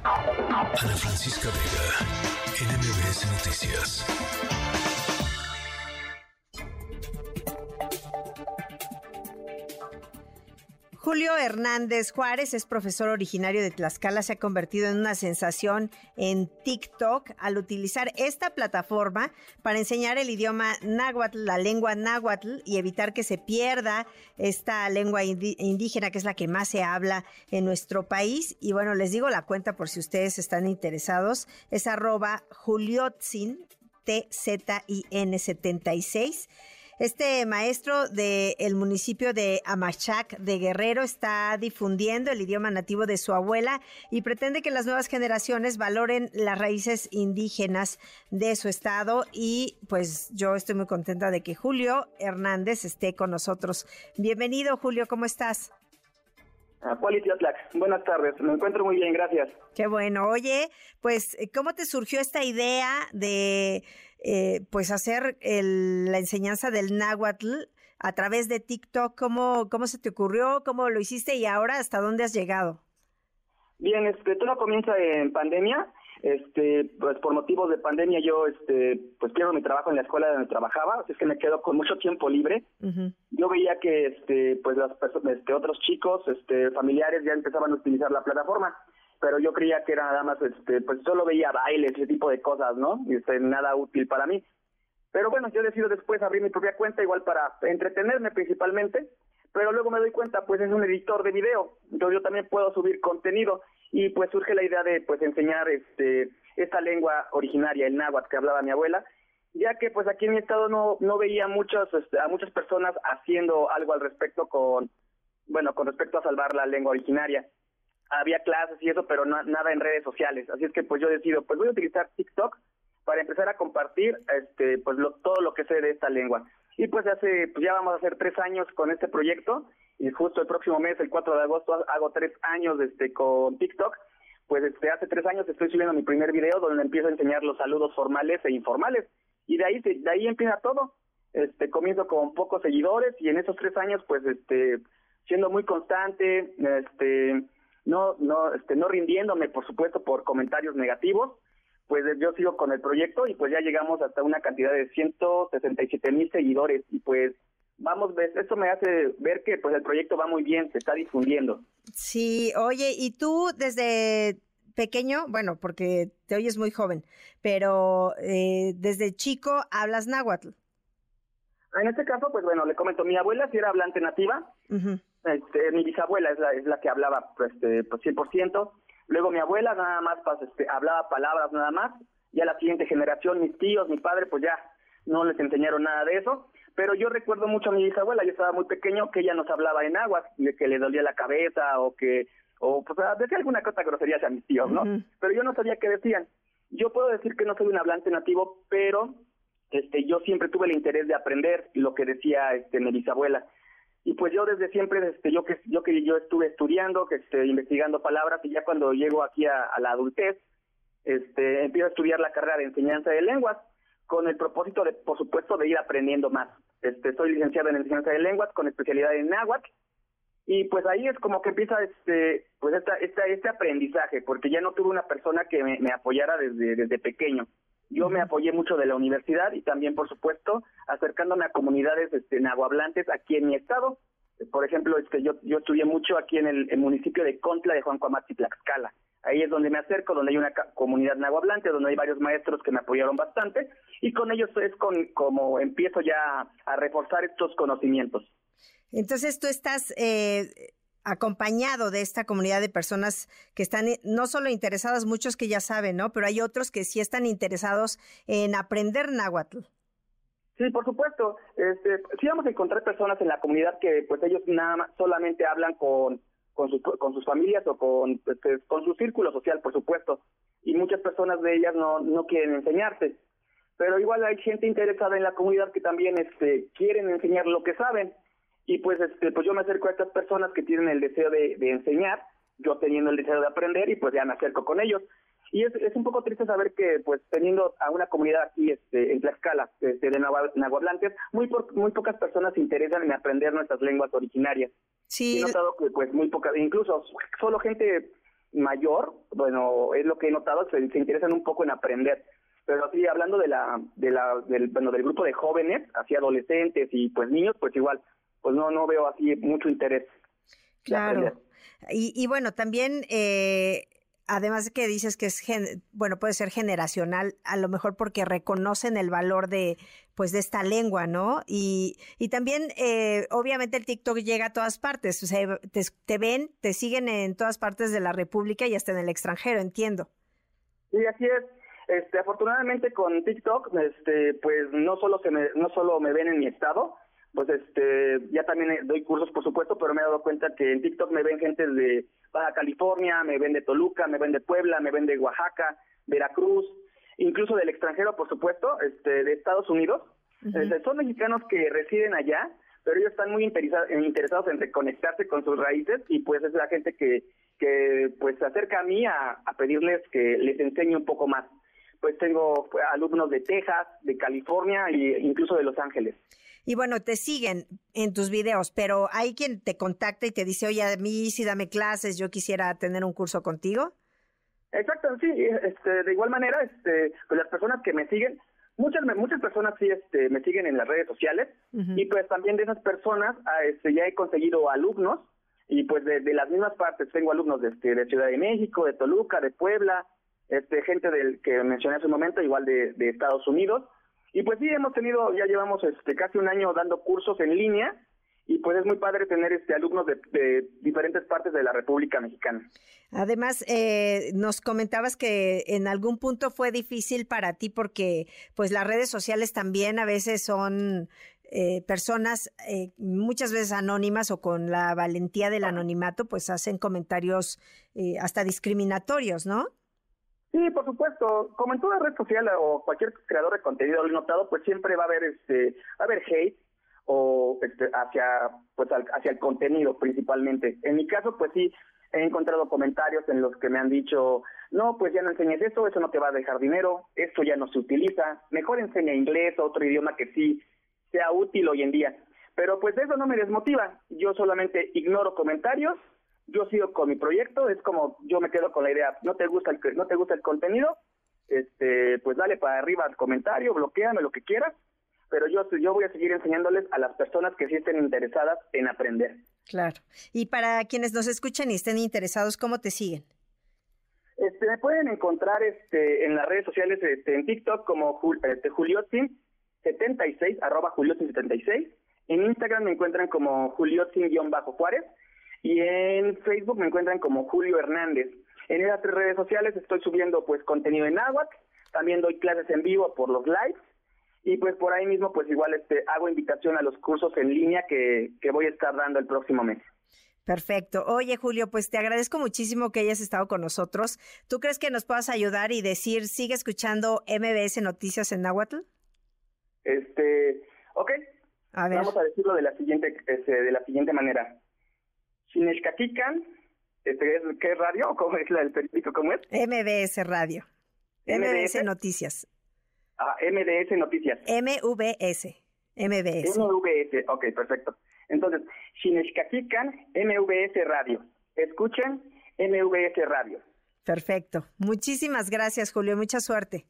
Ana Francisca Vega, NMBS Noticias. Julio Hernández Juárez es profesor originario de Tlaxcala, se ha convertido en una sensación en TikTok al utilizar esta plataforma para enseñar el idioma náhuatl, la lengua náhuatl y evitar que se pierda esta lengua indígena que es la que más se habla en nuestro país. Y bueno, les digo la cuenta por si ustedes están interesados, es arroba juliotzin, T-Z-I-N 76. Este maestro del municipio de Amachac de Guerrero está difundiendo el idioma nativo de su abuela y pretende que las nuevas generaciones valoren las raíces indígenas de su estado y pues yo estoy muy contenta de que Julio Hernández esté con nosotros. Bienvenido Julio, ¿cómo estás? Buenas tardes, me encuentro muy bien, gracias. Qué bueno. Oye, pues, ¿cómo te surgió esta idea de eh, pues hacer la enseñanza del náhuatl a través de TikTok. ¿Cómo, ¿Cómo se te ocurrió? ¿Cómo lo hiciste? Y ahora, ¿hasta dónde has llegado? Bien, este, todo comienza en pandemia. Este, pues por motivos de pandemia yo, este, pues pierdo mi trabajo en la escuela donde trabajaba, así es que me quedo con mucho tiempo libre. Yo veía que, este, pues las personas, este, otros chicos, este, familiares ya empezaban a utilizar la plataforma pero yo creía que era nada más, este, pues solo veía bailes, ese tipo de cosas, ¿no? Y este, nada útil para mí. Pero bueno, yo decido después abrir mi propia cuenta, igual para entretenerme principalmente, pero luego me doy cuenta, pues es un editor de video, entonces yo también puedo subir contenido y pues surge la idea de pues enseñar este esta lengua originaria, el náhuatl que hablaba mi abuela, ya que pues aquí en mi estado no no veía muchos este, a muchas personas haciendo algo al respecto con bueno, con respecto a salvar la lengua originaria había clases y eso, pero nada en redes sociales. Así es que pues yo decido, pues voy a utilizar TikTok para empezar a compartir este pues todo lo que sé de esta lengua. Y pues hace, pues ya vamos a hacer tres años con este proyecto y justo el próximo mes, el 4 de agosto, hago tres años este, con TikTok. Pues este, hace tres años estoy subiendo mi primer video donde empiezo a enseñar los saludos formales e informales. Y de ahí, de ahí empieza todo. Este, comienzo con pocos seguidores y en esos tres años, pues, este, siendo muy constante, este, no, no, este, no rindiéndome, por supuesto, por comentarios negativos, pues yo sigo con el proyecto y pues ya llegamos hasta una cantidad de 167 mil seguidores y pues vamos, esto me hace ver que pues el proyecto va muy bien, se está difundiendo. Sí, oye, ¿y tú desde pequeño, bueno, porque te oyes muy joven, pero eh, desde chico hablas náhuatl? En este caso, pues bueno, le comento, mi abuela sí era hablante nativa, este, mi bisabuela es la, es la que hablaba pues, este, pues 100%, luego mi abuela nada más pues, este, hablaba palabras nada más, ya la siguiente generación, mis tíos, mi padre, pues ya no les enseñaron nada de eso, pero yo recuerdo mucho a mi bisabuela, yo estaba muy pequeño, que ella nos hablaba en agua, de que le dolía la cabeza o que, o pues decía alguna cosa grosería a mis tíos, ¿no? Pero yo no sabía qué decían. Yo puedo decir que no soy un hablante nativo, pero este yo siempre tuve el interés de aprender lo que decía este mi bisabuela. Y pues yo desde siempre, este, yo que yo que yo estuve estudiando, que este, investigando palabras, y ya cuando llego aquí a, la adultez, este, empiezo a estudiar la carrera de enseñanza de lenguas con el propósito de, por supuesto, de ir aprendiendo más. Este, soy licenciado en enseñanza de lenguas con especialidad en náhuatl y pues ahí es como que empieza este, pues esta, esta, este aprendizaje, porque ya no tuve una persona que me, apoyara desde, desde pequeño. Yo me apoyé mucho de la universidad y también, por supuesto, acercándome a comunidades este, nahuablantes aquí en mi estado. Por ejemplo, este, yo, yo estudié mucho aquí en el, municipio de Contla de Juan Cuamati, Tlaxcala. Ahí es donde me acerco, donde hay una comunidad nahuablante, donde hay varios maestros que me apoyaron bastante y con ellos es con, como empiezo ya a reforzar estos conocimientos. Entonces tú estás eh, acompañado de esta comunidad de personas que están eh, no solo interesadas, muchos que ya saben, ¿no? Pero hay otros que sí están interesados en aprender náhuatl. Sí, por supuesto. Este, sí vamos a encontrar personas en la comunidad que pues ellos nada más solamente hablan con con, con sus familias o con, este, con su círculo social, por supuesto. Y muchas personas de ellas no, no quieren enseñarse. Pero igual hay gente interesada en la comunidad que también este, quieren enseñar lo que saben. Y pues, este, pues yo me acerco a estas personas que tienen el deseo de, de enseñar, yo teniendo el deseo de aprender y pues ya me acerco con ellos. Y es, es un poco triste saber que, pues, teniendo a una comunidad aquí este, en Tlaxcala, este, de nahuatlantes, muy, muy pocas personas se interesan en aprender nuestras lenguas originarias. Sí. He notado que, pues, muy pocas, incluso solo gente mayor, bueno, es lo que he notado, se, se interesan un poco en aprender. Pero sí, hablando de la, de la, del, bueno, del grupo de jóvenes, así adolescentes y pues niños, pues igual, pues no, no veo así mucho interés. Claro. Y, y, bueno, también eh, además de que dices que es, bueno, puede ser generacional, a lo mejor porque reconocen el valor de, pues, de esta lengua, ¿no? Y, y también, eh, obviamente, el TikTok llega a todas partes, o sea, te, ven, te siguen en todas partes de la República y hasta en el extranjero, entiendo. Sí, así es. Este, afortunadamente con TikTok, este, pues no solo se me, no solo me ven en mi estado, pues este, ya también doy cursos, por supuesto, pero me he dado cuenta que en TikTok me ven gente de Baja California, me ven de Toluca, me ven de Puebla, me ven de Oaxaca, Veracruz, incluso del extranjero, por supuesto, este, de Estados Unidos. Este, son mexicanos que residen allá, pero ellos están muy interesados en reconectarse con sus raíces y pues es la gente que, que pues se acerca a mí a, a pedirles que les enseñe un poco más. Pues tengo alumnos de Texas, de California e incluso de Los Ángeles. Y bueno, te siguen en tus videos, pero hay quien te contacta y te dice, oye, a mí sí dame clases, yo quisiera tener un curso contigo. Exacto, sí, este, de igual manera, este, pues las personas que me siguen, muchas muchas personas sí este, me siguen en las redes sociales y pues también de esas personas ah, este, ya he conseguido alumnos y pues de, las mismas partes tengo alumnos de, este, de Ciudad de México, de Toluca, de Puebla, este, gente del que mencioné hace un momento, igual de, de Estados Unidos y pues sí, hemos tenido, ya llevamos este casi un año dando cursos en línea y pues es muy padre tener este alumnos de, diferentes partes de la República Mexicana. Además, eh, nos comentabas que en algún punto fue difícil para ti porque pues las redes sociales también a veces son eh, personas eh, muchas veces anónimas o con la valentía del anonimato pues hacen comentarios hasta discriminatorios, ¿no? Sí, por supuesto. Como en toda red social o cualquier creador de contenido lo he notado, pues siempre va a haber este, va a haber hate o este, hacia pues hacia el contenido principalmente. En mi caso, pues sí, he encontrado comentarios en los que me han dicho, no, pues ya no enseñes eso, eso no te va a dejar dinero, esto ya no se utiliza, mejor enseña inglés o otro idioma que sí sea útil hoy en día. Pero pues eso no me desmotiva, yo solamente ignoro comentarios, yo sigo con mi proyecto, es como yo me quedo con la idea, no te gusta el, no te gusta el contenido, este, pues dale para arriba al comentario, bloqueame lo que quieras, pero yo, yo voy a seguir enseñándoles a las personas que sí estén interesadas en aprender. Claro. Y para quienes nos escuchan y estén interesados, ¿cómo te siguen? Este, me pueden encontrar este, en las redes sociales, este, en TikTok como este, Juliotin76, arroba Juliotin76. En Instagram me encuentran como Juliotin-Juárez. Y en Facebook me encuentran como Julio Hernández. En esas tres redes sociales estoy subiendo pues contenido en náhuatl, también doy clases en vivo por los lives y pues por ahí mismo pues igual este hago invitación a los cursos en línea que, que voy a estar dando el próximo mes. Perfecto. Oye, Julio, pues te agradezco muchísimo que hayas estado con nosotros. ¿Tú crees que nos puedas ayudar y decir, sigue escuchando MBS Noticias en Nahuatl? Este, ok. A ver. Vamos a decirlo de la siguiente, este, de la siguiente manera. Sineshkatikan, este, ¿qué radio? ¿Cómo es la del periódico? ¿Cómo es? MBS Radio. MBS Noticias. Ah, MDS Noticias. MVS. MBS. MVS, ok, perfecto. Entonces, Xinexcaquican, MVS Radio. Escuchen MVS Radio. Perfecto. Muchísimas gracias, Julio. Mucha suerte.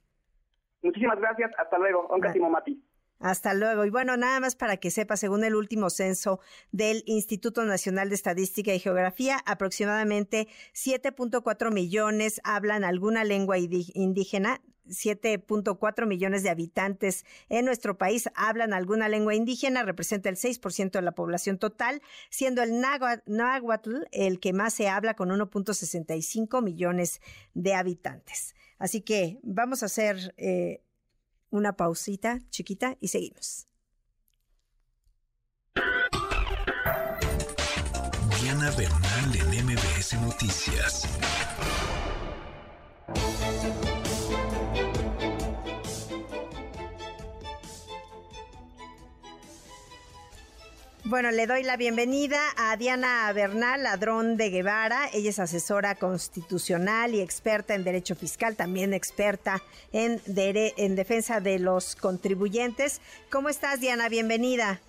Muchísimas gracias. Hasta luego. Oncasimo Mati. Hasta luego. Y bueno, nada más para que sepa, según el último censo del Instituto Nacional de Estadística y Geografía, aproximadamente 7.4 millones hablan alguna lengua indígena. 7.4 millones de habitantes en nuestro país hablan alguna lengua indígena, representa el 6% de la población total, siendo el náhuatl el que más se habla con 1.65 millones de habitantes. Así que vamos a hacer eh, una pausita chiquita y seguimos. Diana Bernal en MBS Noticias. Bueno, le doy la bienvenida a Diana Bernal, ladrón de Guevara. Ella es asesora constitucional y experta en derecho fiscal, también experta en, en defensa de los contribuyentes. ¿Cómo estás, Diana? Bienvenida.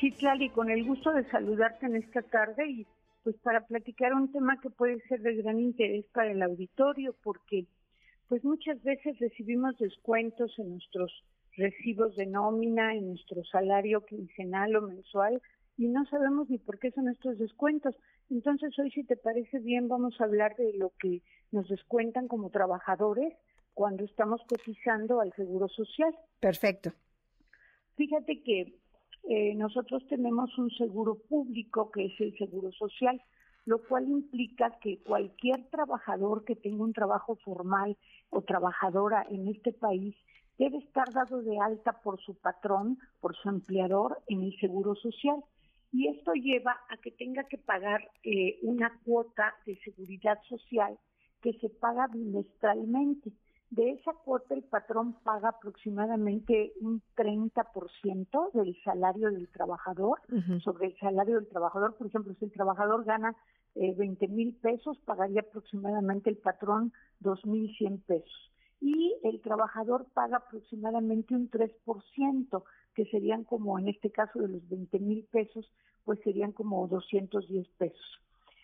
Sí, Clali, con el gusto de saludarte en esta tarde y pues para platicar un tema que puede ser de gran interés para el auditorio, porque pues muchas veces recibimos descuentos en nuestros recibos de nómina, en nuestro salario quincenal o mensual, y no sabemos ni por qué son estos descuentos. Entonces, hoy, si te parece bien, vamos a hablar de lo que nos descuentan como trabajadores cuando estamos cotizando al Seguro Social. Perfecto. Fíjate que eh, nosotros tenemos un seguro público que es el Seguro Social, lo cual implica que cualquier trabajador que tenga un trabajo formal o trabajadora en este país debe estar dado de alta por su patrón, por su empleador en el Seguro Social y esto lleva a que tenga que pagar eh, una cuota de seguridad social que se paga bimestralmente. De esa cuota el patrón paga aproximadamente un 30% del salario del trabajador sobre el salario del trabajador. Por ejemplo, si el trabajador gana eh, 20 mil pesos, pagaría aproximadamente el patrón 2.100 pesos. Y el trabajador paga aproximadamente un 3% que serían como en este caso de los 20 mil pesos, pues serían como 210 pesos.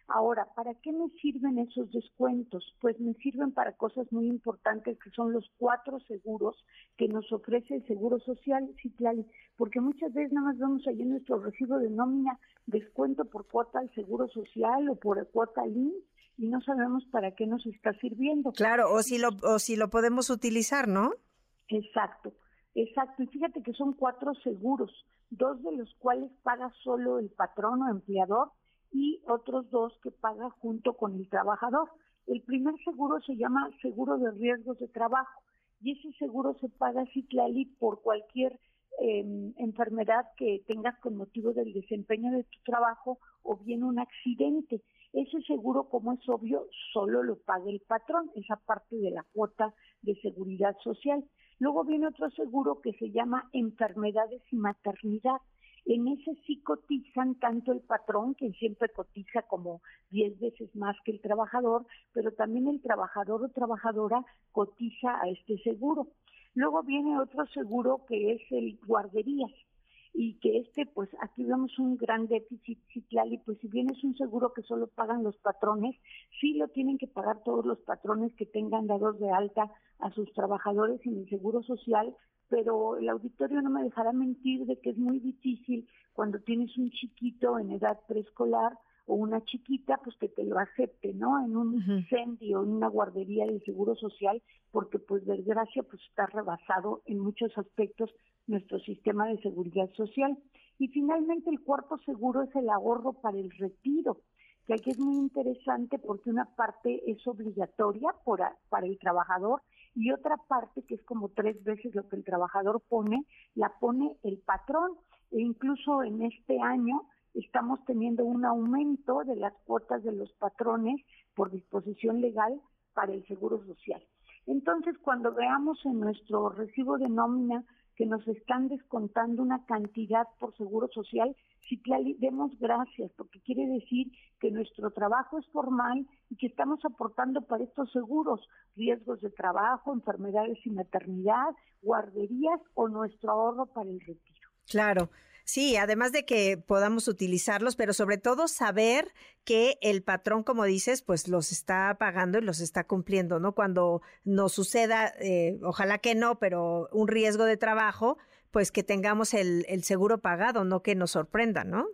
Ahora, ¿para qué me sirven esos descuentos? Pues me sirven para cosas muy importantes que son los cuatro seguros que nos ofrece el Seguro Social Citlali, porque muchas veces nada más vemos ahí en nuestro recibo de nómina descuento por cuota al Seguro Social o por cuota al INS y no sabemos para qué nos está sirviendo. Claro, o si lo, o si lo podemos utilizar, ¿no? Exacto. Exacto, y fíjate que son cuatro seguros, dos de los cuales paga solo el patrón o empleador y otros dos que paga junto con el trabajador. El primer seguro se llama seguro de riesgos de trabajo y ese seguro se paga Citlali por cualquier em, enfermedad que tengas con motivo del desempeño de tu trabajo o bien un accidente. Ese seguro, como es obvio, solo lo paga el patrón, esa parte de la cuota de seguridad social. Luego viene otro seguro que se llama enfermedades y maternidad. En ese sí cotizan tanto el patrón, que siempre cotiza como 10 veces más que el trabajador, pero también el trabajador o trabajadora cotiza a este seguro. Luego viene otro seguro que es el guarderías y que este, pues aquí vemos un gran déficit y pues si bien es un seguro que solo pagan los patrones, sí lo tienen que pagar todos los patrones que tengan dados de alta a sus trabajadores en el seguro social, pero el auditorio no me dejará mentir de que es muy difícil cuando tienes un chiquito en edad preescolar o una chiquita, pues que te lo acepte, ¿no? En un incendio, en una guardería del Seguro Social, porque pues desgracia pues está rebasado en muchos aspectos nuestro sistema de seguridad social. Y finalmente el cuarto seguro es el ahorro para el retiro, que aquí es muy interesante porque una parte es obligatoria para el trabajador y otra parte, que es como tres veces lo que el trabajador pone, la pone el patrón. E incluso en este año estamos teniendo un aumento de las cuotas de los patrones por disposición legal para el Seguro Social. Entonces, cuando veamos en nuestro recibo de nómina que nos están descontando una cantidad por Seguro Social, sí demos gracias, porque quiere decir que nuestro trabajo es formal y que estamos aportando para estos seguros, riesgos de trabajo, enfermedades y maternidad, guarderías o nuestro ahorro para el retiro. Claro. Sí, además de que podamos utilizarlos, pero sobre todo saber que el patrón, como dices, pues los está pagando y los está cumpliendo, ¿no? Cuando nos suceda, eh, ojalá que no, pero un riesgo de trabajo, pues que tengamos el, el seguro pagado, no que nos sorprenda, ¿no?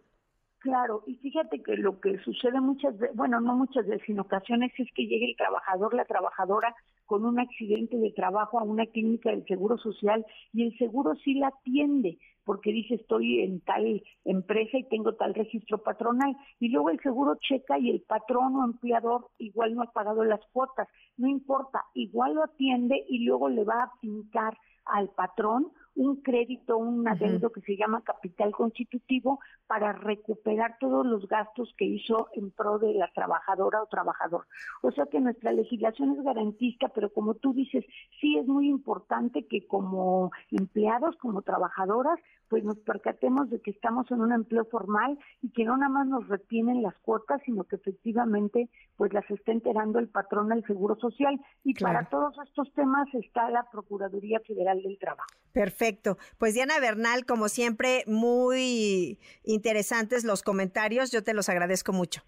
Claro, y fíjate que lo que sucede muchas veces, bueno, no muchas veces, en ocasiones es que llegue el trabajador, la trabajadora con un accidente de trabajo a una clínica del Seguro Social y el seguro sí la atiende, porque dice estoy en tal empresa y tengo tal registro patronal y luego el seguro checa y el patrón o empleador igual no ha pagado las cuotas, no importa, igual lo atiende y luego le va a pintar al patrón un crédito, un adeudo que se llama capital constitutivo para recuperar todos los gastos que hizo en pro de la trabajadora o trabajador. O sea que nuestra legislación es garantista, pero como tú dices, sí es muy importante que como empleados, como trabajadoras, pues nos percatemos de que estamos en un empleo formal y que no nada más nos retienen las cuotas, sino que efectivamente pues las está enterando el patrón del Seguro Social. Y para todos estos temas está la Procuraduría Federal del Trabajo. Perfecto. Pues Diana Bernal, como siempre, muy interesantes los comentarios. Yo te los agradezco mucho.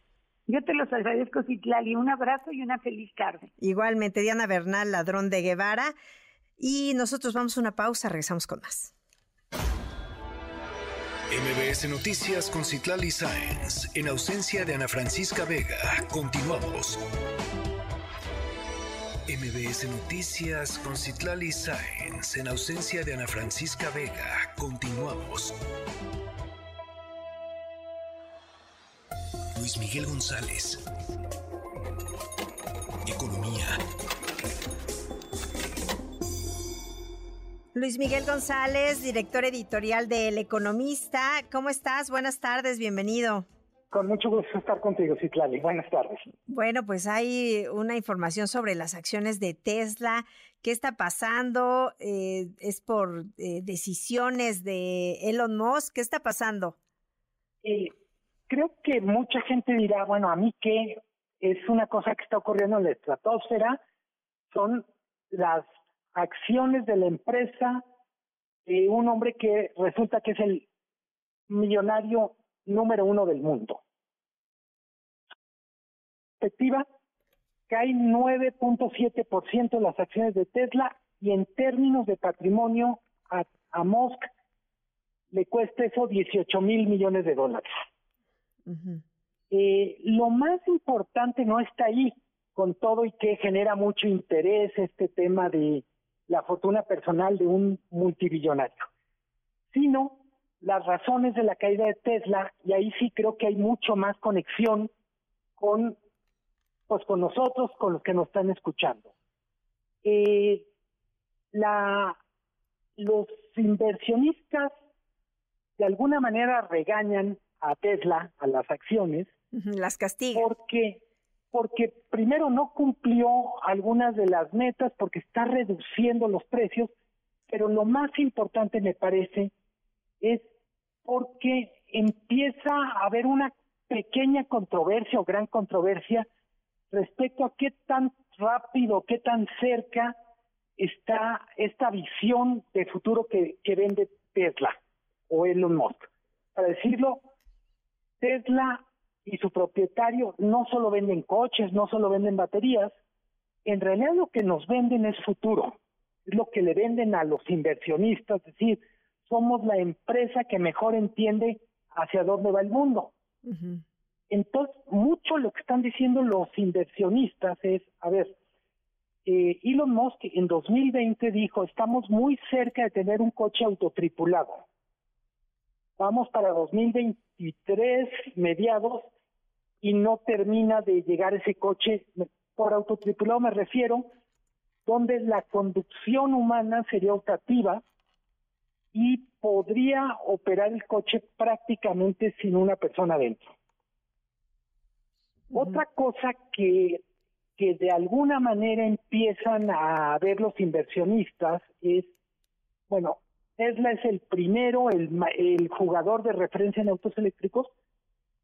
Yo te los agradezco, Citlali. Un abrazo y una feliz tarde. Igualmente, Diana Bernal, ladrón de Guevara. Y nosotros vamos a una pausa, regresamos con más. MBS Noticias con Citlali Sáenz, en ausencia de Ana Francisca Vega. Continuamos. MBS Noticias con Citlali Sáenz, en ausencia de Ana Francisca Vega. Continuamos. Luis Miguel González. Economía. Luis Miguel González, director editorial de El Economista. ¿Cómo estás? Buenas tardes, bienvenido. Con mucho gusto estar contigo, Citlali. Buenas tardes. Bueno, pues hay una información sobre las acciones de Tesla. ¿Qué está pasando? Eh, ¿Es por eh, decisiones de Elon Musk? ¿Qué está pasando? Eh, creo que mucha gente dirá, bueno, a mí qué es una cosa que está ocurriendo en la estratosfera, son las acciones de la empresa de un hombre que resulta que es el millonario número uno del mundo. Perspectiva, cae 9.7% de las acciones de Tesla y en términos de patrimonio a, a Musk le cuesta eso 18 mil millones de dólares. eh, lo más importante no está ahí, con todo y que genera mucho interés este tema de la fortuna personal de un multibillonario, sino las razones de la caída de Tesla, y ahí sí creo que hay mucho más conexión con, pues con nosotros, con los que nos están escuchando. Eh, la, los inversionistas de alguna manera regañan a Tesla, a las acciones, las castigan. Porque porque primero no cumplió algunas de las metas porque está reduciendo los precios, pero lo más importante me parece es porque empieza a haber una pequeña controversia o gran controversia respecto a qué tan rápido, qué tan cerca está esta visión de futuro que, vende Tesla o Elon Musk. Para decirlo, Tesla y su propietario no solo venden coches, no solo venden baterías, en realidad lo que nos venden es futuro, es lo que le venden a los inversionistas, es decir, somos la empresa que mejor entiende hacia dónde va el mundo. Entonces, mucho lo que están diciendo los inversionistas es, a ver, eh, Elon Musk en 2020 dijo, estamos muy cerca de tener un coche autotripulado. Vamos para 2023, mediados, y no termina de llegar ese coche. Por autotripulado me refiero, donde la conducción humana sería optativa y podría operar el coche prácticamente sin una persona dentro. Otra cosa que, que de alguna manera empiezan a ver los inversionistas es, bueno, Tesla es el primero, el, el jugador de referencia en autos eléctricos,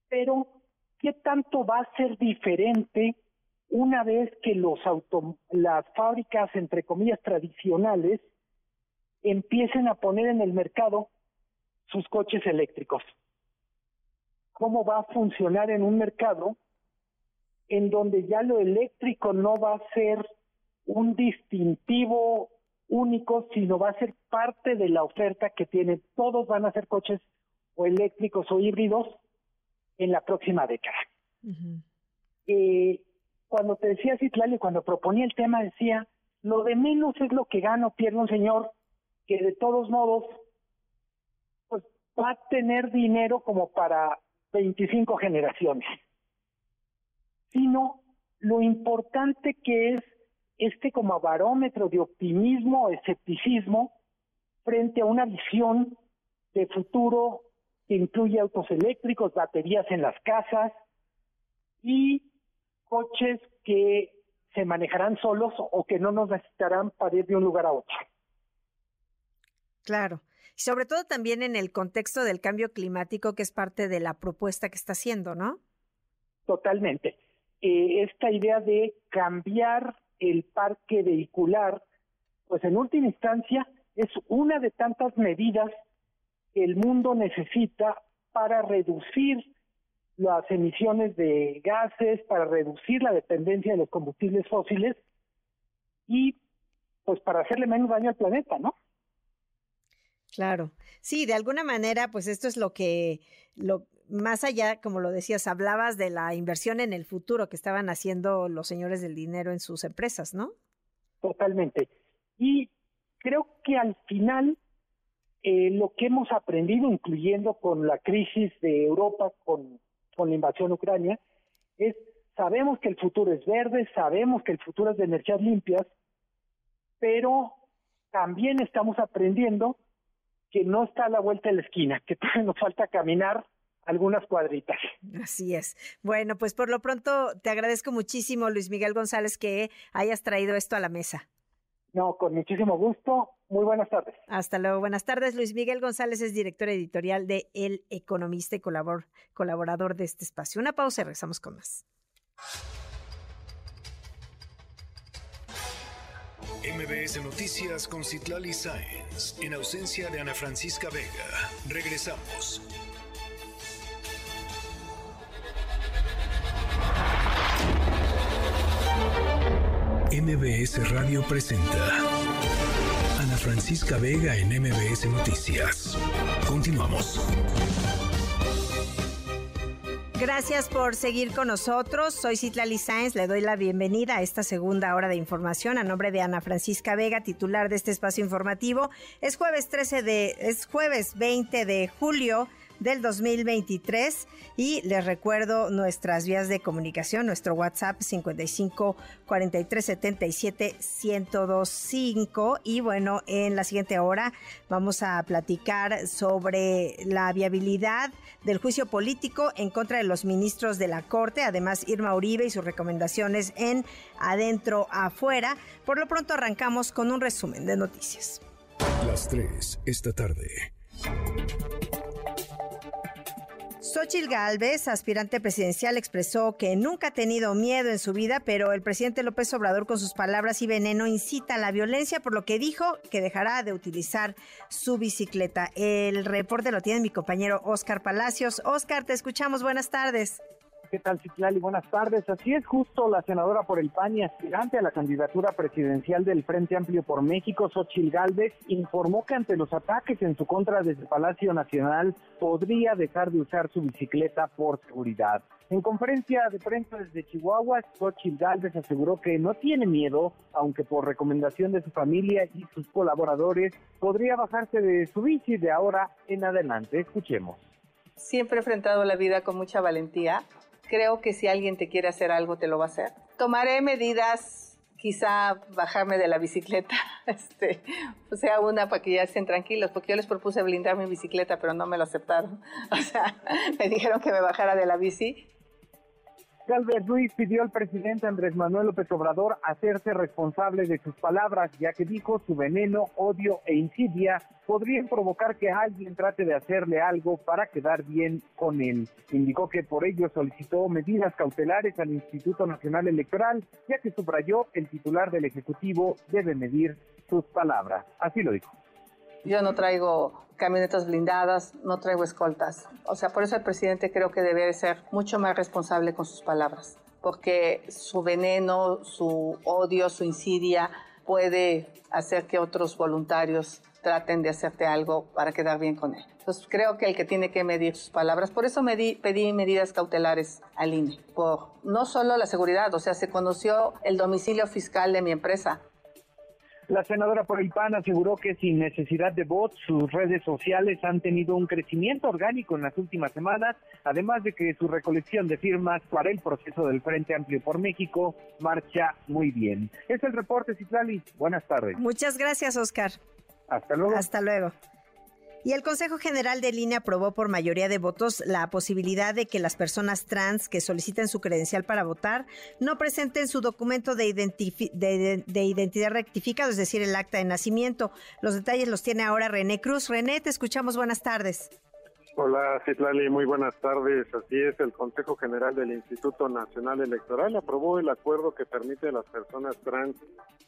pero ¿qué tanto va a ser diferente una vez que los auto, las fábricas, entre comillas, tradicionales, empiecen a poner en el mercado sus coches eléctricos? ¿Cómo va a funcionar en un mercado en donde ya lo eléctrico no va a ser un distintivo único, sino va a ser parte de la oferta que tienen. Todos van a ser coches o eléctricos o híbridos en la próxima década. eh, cuando te decía Citlali, cuando proponía el tema, decía, lo de menos es lo que gana o pierde un señor que de todos modos pues va a tener dinero como para 25 generaciones sino lo importante que es este como barómetro de optimismo o escepticismo frente a una visión de futuro que incluye autos eléctricos, baterías en las casas y coches que se manejarán solos o que no nos necesitarán para ir de un lugar a otro. Claro. Sobre todo también en el contexto del cambio climático, que es parte de la propuesta que está haciendo, ¿no? Totalmente. Eh, esta idea de cambiar el parque vehicular, pues en última instancia es una de tantas medidas el mundo necesita para reducir las emisiones de gases, para reducir la dependencia de los combustibles fósiles y pues para hacerle menos daño al planeta, ¿no? Claro. Sí, de alguna manera, pues esto es lo que, lo, más allá, como lo decías, hablabas de la inversión en el futuro que estaban haciendo los señores del dinero en sus empresas, ¿no? Totalmente. Y creo que al final eh, lo que hemos aprendido, incluyendo con la crisis de Europa, con, con la invasión a Ucrania, es sabemos que el futuro es verde, sabemos que el futuro es de energías limpias, pero también estamos aprendiendo que no está a la vuelta de la esquina, que todavía nos falta caminar algunas cuadritas. Así es. Bueno, pues por lo pronto te agradezco muchísimo, Luis Miguel González, que hayas traído esto a la mesa. No, con muchísimo gusto. Muy buenas tardes. Hasta luego. Buenas tardes. Luis Miguel González es director editorial de El Economista y colaborador de este espacio. Una pausa y regresamos con más. MBS Noticias con Citlali Sáenz, en ausencia de Ana Francisca Vega. Regresamos. MBS Radio presenta Francisca Vega en MBS Noticias. Continuamos. Gracias por seguir con nosotros. Soy Citlali Sáenz. Le doy la bienvenida a esta segunda hora de información a nombre de Ana Francisca Vega, titular de este espacio informativo. Es jueves 13 de, es jueves 20 de julio del 2023 y les recuerdo nuestras vías de comunicación, nuestro WhatsApp 55 43 77 1025 y bueno, en la siguiente hora vamos a platicar sobre la viabilidad del juicio político en contra de los ministros de la Corte, además Irma Uribe y sus recomendaciones en adentro afuera. Por lo pronto arrancamos con un resumen de noticias. Las 3 esta tarde. Xochitl Gálvez, aspirante presidencial, expresó que nunca ha tenido miedo en su vida, pero el presidente López Obrador con sus palabras y veneno incita a la violencia, por lo que dijo que dejará de utilizar su bicicleta. El reporte lo tiene mi compañero Oscar Palacios. Oscar, te escuchamos. Buenas tardes. ¿Qué tal, Citlali? Buenas tardes. Así es, justo la senadora por el PAN y aspirante a la candidatura presidencial del Frente Amplio por México, Xochil Gálvez, informó que ante los ataques en su contra desde Palacio Nacional podría dejar de usar su bicicleta por seguridad. En conferencia de prensa desde Chihuahua, Xochitl Gálvez aseguró que no tiene miedo, aunque por recomendación de su familia y sus colaboradores podría bajarse de su bici de ahora en adelante. Escuchemos. Siempre he enfrentado la vida con mucha valentía creo que si alguien te quiere hacer algo, te lo va a hacer. Tomaré medidas, quizá bajarme de la bicicleta, este, o sea, una para que ya estén tranquilos, porque yo les propuse blindar mi bicicleta, pero no me lo aceptaron. O sea, me dijeron que me bajara de la bici Galvez Ruiz pidió al presidente Andrés Manuel López Obrador hacerse responsable de sus palabras, ya que dijo su veneno, odio e insidia podrían provocar que alguien trate de hacerle algo para quedar bien con él. Indicó que por ello solicitó medidas cautelares al Instituto Nacional Electoral, ya que subrayó el titular del Ejecutivo debe medir sus palabras. Así lo dijo. Yo no traigo camionetas blindadas, no traigo escoltas. O sea, por eso el presidente creo que debe ser mucho más responsable con sus palabras, porque su veneno, su odio, su insidia puede hacer que otros voluntarios traten de hacerte algo para quedar bien con él. Entonces creo que el que tiene que medir sus palabras, por eso pedí medidas cautelares al INE, por no solo la seguridad, o sea, se conoció el domicilio fiscal de mi empresa, la senadora por el PAN aseguró que sin necesidad de votos, sus redes sociales han tenido un crecimiento orgánico en las últimas semanas, además de que su recolección de firmas para el proceso del Frente Amplio por México marcha muy bien. Es el reporte, Citlali. Buenas tardes. Muchas gracias, Oscar. Hasta luego. Hasta luego. Y el Consejo General de Línea aprobó por mayoría de votos la posibilidad de que las personas trans que soliciten su credencial para votar no presenten su documento de, de, identidad rectificado, es decir, el acta de nacimiento. Los detalles los tiene ahora René Cruz. René, te escuchamos. Buenas tardes. Hola, Citlali, muy buenas tardes. Así es, el Consejo General del Instituto Nacional Electoral aprobó el acuerdo que permite a las personas trans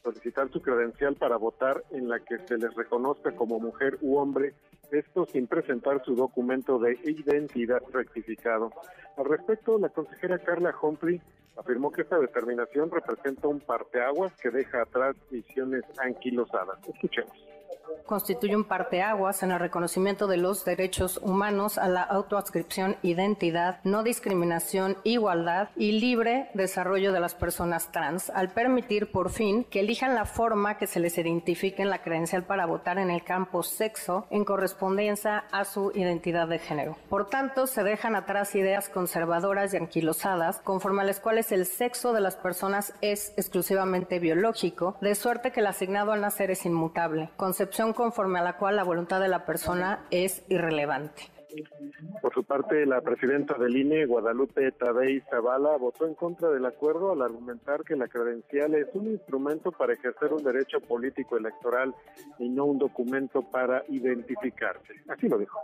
solicitar su credencial para votar en la que se les reconozca como mujer u hombre, esto sin presentar su documento de identidad rectificado. Al respecto, la consejera Carla Humphrey afirmó que esta determinación representa un parteaguas que deja atrás visiones anquilosadas. Escuchemos constituye un parteaguas en el reconocimiento de los derechos humanos a la autoadscripción, identidad, no discriminación, igualdad y libre desarrollo de las personas trans, al permitir por fin que elijan la forma que se les identifique en la credencial para votar en el campo sexo en correspondencia a su identidad de género. Por tanto, se dejan atrás ideas conservadoras y anquilosadas conforme a las cuales el sexo de las personas es exclusivamente biológico, de suerte que el asignado al nacer es inmutable, concepción conforme a la cual la voluntad de la persona es irrelevante. Por su parte, la presidenta del INE, Guadalupe Tadei Zavala, votó en contra del acuerdo al argumentar que la credencial es un instrumento para ejercer un derecho político electoral y no un documento para identificarse. Así lo dijo.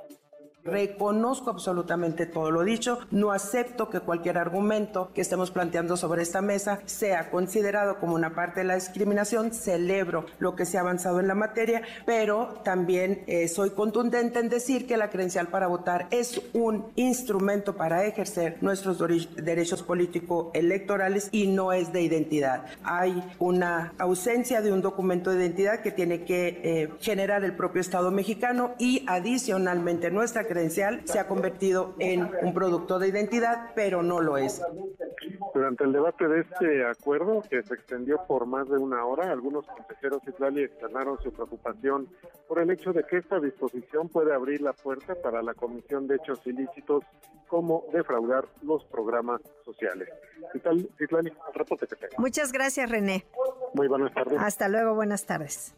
Reconozco absolutamente todo lo dicho, no acepto que cualquier argumento que estemos planteando sobre esta mesa sea considerado como una parte de la discriminación, celebro lo que se ha avanzado en la materia, pero también eh, soy contundente en decir que la credencial para votar es un instrumento para ejercer nuestros derechos políticos electorales y no es de identidad. Hay una ausencia de un documento de identidad que tiene que eh, generar el propio Estado mexicano y adicionalmente nuestra credencial se ha convertido en un producto de identidad, pero no lo es. Durante el debate de este acuerdo, que se extendió por más de una hora, algunos consejeros islali externaron su preocupación por el hecho de que esta disposición puede abrir la puerta para la comisión de hechos ilícitos como defraudar los programas sociales. Muchas gracias, René. Muy buenas tardes. Hasta luego, buenas tardes.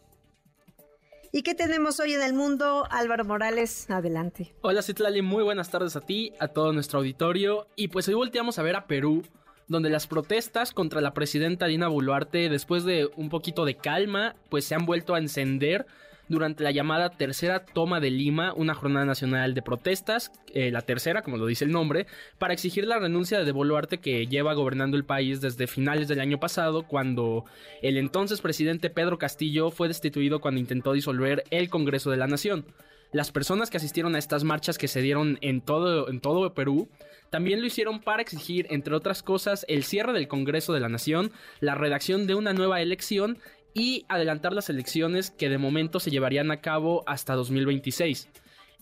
¿Y qué tenemos hoy en el mundo? Álvaro Morales, adelante. Hola Citlali, muy buenas tardes a ti, a todo nuestro auditorio. Y pues hoy volteamos a ver a Perú, donde las protestas contra la presidenta Dina Boluarte, después de un poquito de calma, pues se han vuelto a encender durante la llamada tercera toma de Lima, una jornada nacional de protestas, eh, la tercera, como lo dice el nombre, para exigir la renuncia de Boluarte que lleva gobernando el país desde finales del año pasado, cuando el entonces presidente Pedro Castillo fue destituido cuando intentó disolver el Congreso de la Nación. Las personas que asistieron a estas marchas que se dieron en todo, en todo Perú también lo hicieron para exigir, entre otras cosas, el cierre del Congreso de la Nación, la redacción de una nueva elección y adelantar las elecciones que de momento se llevarían a cabo hasta 2026.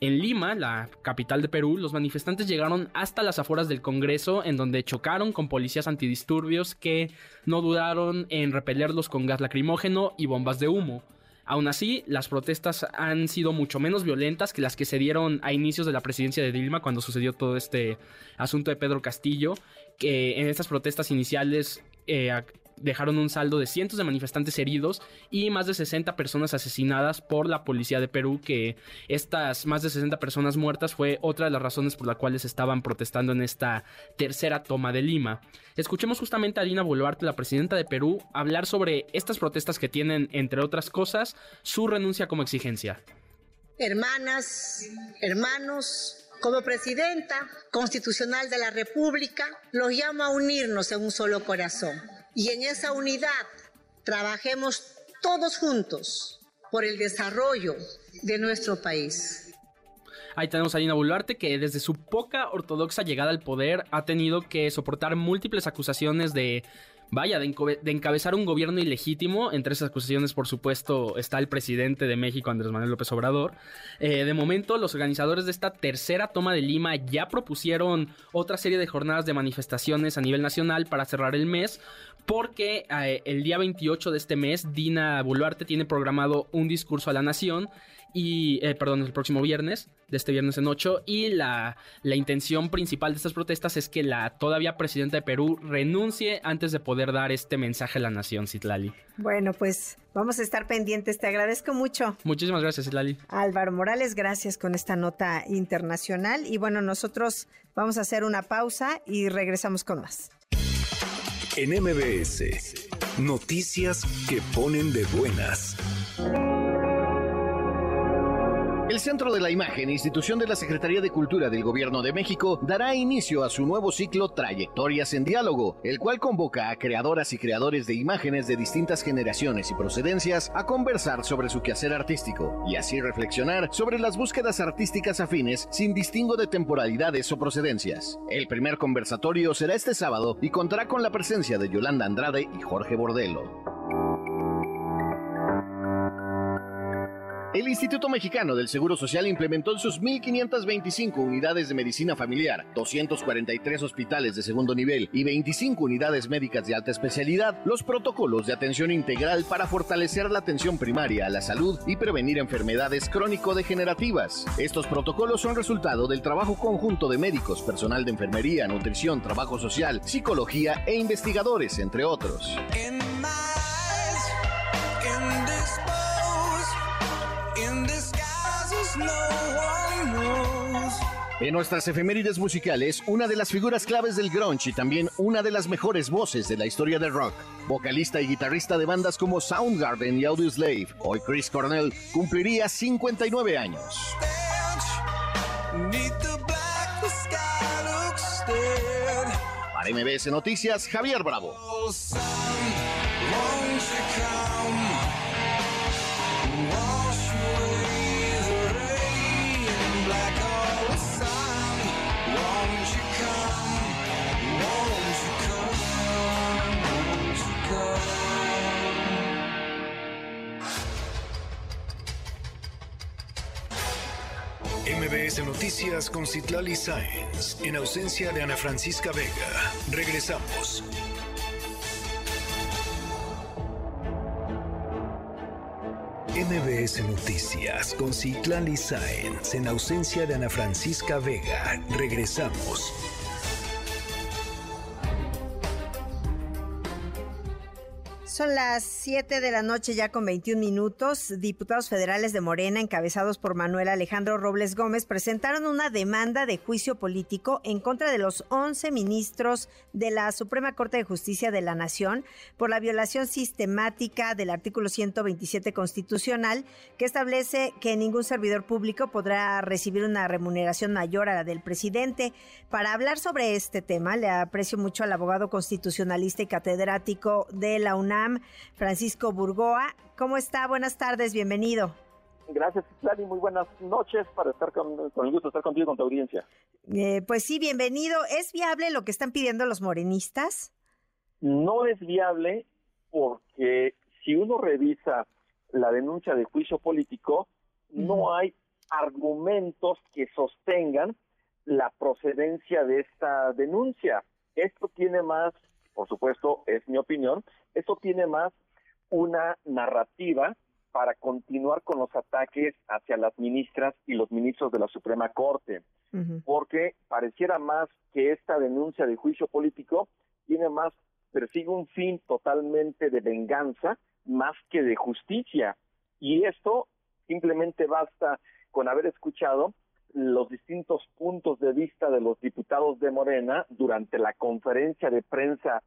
En Lima, la capital de Perú, los manifestantes llegaron hasta las afueras del Congreso, en donde chocaron con policías antidisturbios que no dudaron en repelerlos con gas lacrimógeno y bombas de humo. Aún así, las protestas han sido mucho menos violentas que las que se dieron a inicios de la presidencia de Dilma cuando sucedió todo este asunto de Pedro Castillo, que en estas protestas iniciales eh, dejaron un saldo de cientos de manifestantes heridos y más de 60 personas asesinadas por la policía de Perú, que estas más de 60 personas muertas fue otra de las razones por las cuales estaban protestando en esta tercera toma de Lima. Escuchemos justamente a Dina Boluarte, la presidenta de Perú, hablar sobre estas protestas que tienen, entre otras cosas, su renuncia como exigencia. Hermanas, hermanos, como presidenta constitucional de la República, los llamo a unirnos en un solo corazón y en esa unidad trabajemos todos juntos por el desarrollo de nuestro país. Ahí tenemos a Dina Boluarte que desde su poca ortodoxa llegada al poder ha tenido que soportar múltiples acusaciones de vaya, de, encabezar un gobierno ilegítimo. Entre esas acusaciones, por supuesto, está el presidente de México, Andrés Manuel López Obrador. Eh, de momento, los organizadores de esta tercera toma de Lima ya propusieron otra serie de jornadas de manifestaciones a nivel nacional para cerrar el mes. Porque eh, el día 28 de este mes, Dina Boluarte tiene programado un discurso a la nación y, eh, perdón, el próximo viernes, de este viernes en 8, y la, la, intención principal de estas protestas es que la todavía presidenta de Perú renuncie antes de poder dar este mensaje a la nación, Citlali. Bueno, pues vamos a estar pendientes, te agradezco mucho. Muchísimas gracias, Citlali. Álvaro Morales, gracias con esta nota internacional, y bueno, nosotros vamos a hacer una pausa y regresamos con más. En MBS, noticias que ponen de buenas. El Centro de la Imagen, institución de la Secretaría de Cultura del Gobierno de México, dará inicio a su nuevo ciclo Trayectorias en Diálogo, el cual convoca a creadoras y creadores de imágenes de distintas generaciones y procedencias a conversar sobre su quehacer artístico y así reflexionar sobre las búsquedas artísticas afines sin distingo de temporalidades o procedencias. El primer conversatorio será este sábado y contará con la presencia de Yolanda Andrade y Jorge Bordelo. El Instituto Mexicano del Seguro Social implementó en sus 1.525 unidades de medicina familiar, 243 hospitales de segundo nivel y 25 unidades médicas de alta especialidad los protocolos de atención integral para fortalecer la atención primaria a la salud y prevenir enfermedades crónico-degenerativas. Estos protocolos son resultado del trabajo conjunto de médicos, personal de enfermería, nutrición, trabajo social, psicología e investigadores, entre otros. Nuestras efemérides musicales, una de las figuras claves del grunge y también una de las mejores voces de la historia del rock, vocalista y guitarrista de bandas como Soundgarden y Audioslave, hoy Chris Cornell cumpliría 59 años. Para MBS Noticias, Javier Bravo. MBS Noticias con Citlali Sáenz, en ausencia de Ana Francisca Vega. Regresamos. MBS Noticias con Citlali Sáenz, en ausencia de Ana Francisca Vega. Regresamos. Son las 7 de la noche ya con 21 minutos. Diputados federales de Morena, encabezados por Manuel Alejandro Robles Gómez, presentaron una demanda de juicio político en contra de los 11 ministros de la Suprema Corte de Justicia de la Nación por la violación sistemática del artículo 127 constitucional que establece que ningún servidor público podrá recibir una remuneración mayor a la del presidente. Para hablar sobre este tema, le aprecio mucho al abogado constitucionalista y catedrático de la UNAM, Francisco Burgoa. ¿Cómo está? Buenas tardes, bienvenido. Gracias, Lali. Muy buenas noches para estar con, el gusto de estar contigo con tu audiencia. Eh, pues sí, bienvenido. ¿Es viable lo que están pidiendo los morenistas? No es viable porque si uno revisa la denuncia de juicio político, no hay argumentos que sostengan la procedencia de esta denuncia. Esto tiene más, por supuesto, es mi opinión, eso tiene más una narrativa para continuar con los ataques hacia las ministras y los ministros de la Suprema Corte, porque pareciera más que esta denuncia de juicio político tiene más, persigue un fin totalmente de venganza más que de justicia. Y esto simplemente basta con haber escuchado los distintos puntos de vista de los diputados de Morena durante la conferencia de prensa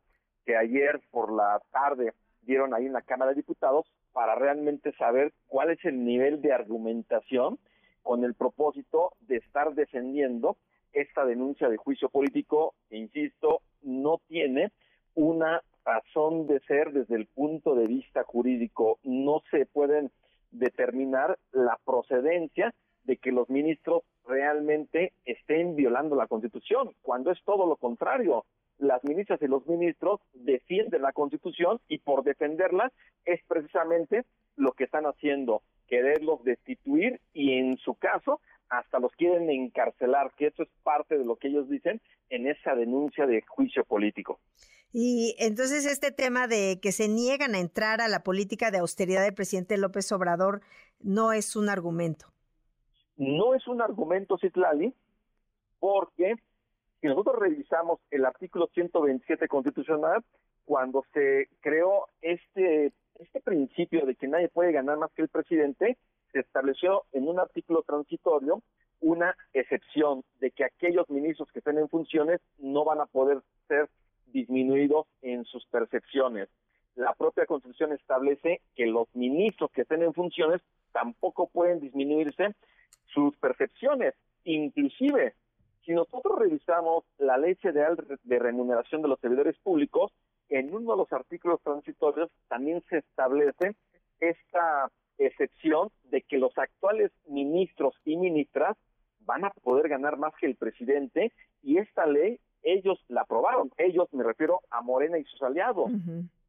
que ayer por la tarde dieron ahí en la Cámara de Diputados para realmente saber cuál es el nivel de argumentación con el propósito de estar defendiendo esta denuncia de juicio político insisto, no tiene una razón de ser desde el punto de vista jurídico. No se pueden determinar la procedencia de que los ministros realmente estén violando la Constitución, cuando es todo lo contrario las ministras y los ministros defienden la Constitución y por defenderla es precisamente lo que están haciendo, quererlos destituir y en su caso hasta los quieren encarcelar, que eso es parte de lo que ellos dicen en esa denuncia de juicio político. Y entonces este tema de que se niegan a entrar a la política de austeridad del presidente López Obrador no es un argumento. No es un argumento, Citlali, porque si nosotros revisamos el artículo 127 constitucional, cuando se creó este, este principio de que nadie puede ganar más que el presidente, se estableció en un artículo transitorio una excepción de que aquellos ministros que estén en funciones no van a poder ser disminuidos en sus percepciones. La propia Constitución establece que los ministros que estén en funciones tampoco pueden disminuirse sus percepciones. Inclusive si nosotros revisamos la ley federal de remuneración de los servidores públicos, en uno de los artículos transitorios también se establece esta excepción de que los actuales ministros y ministras van a poder ganar más que el presidente y esta ley ellos la aprobaron, ellos me refiero a Morena y sus aliados.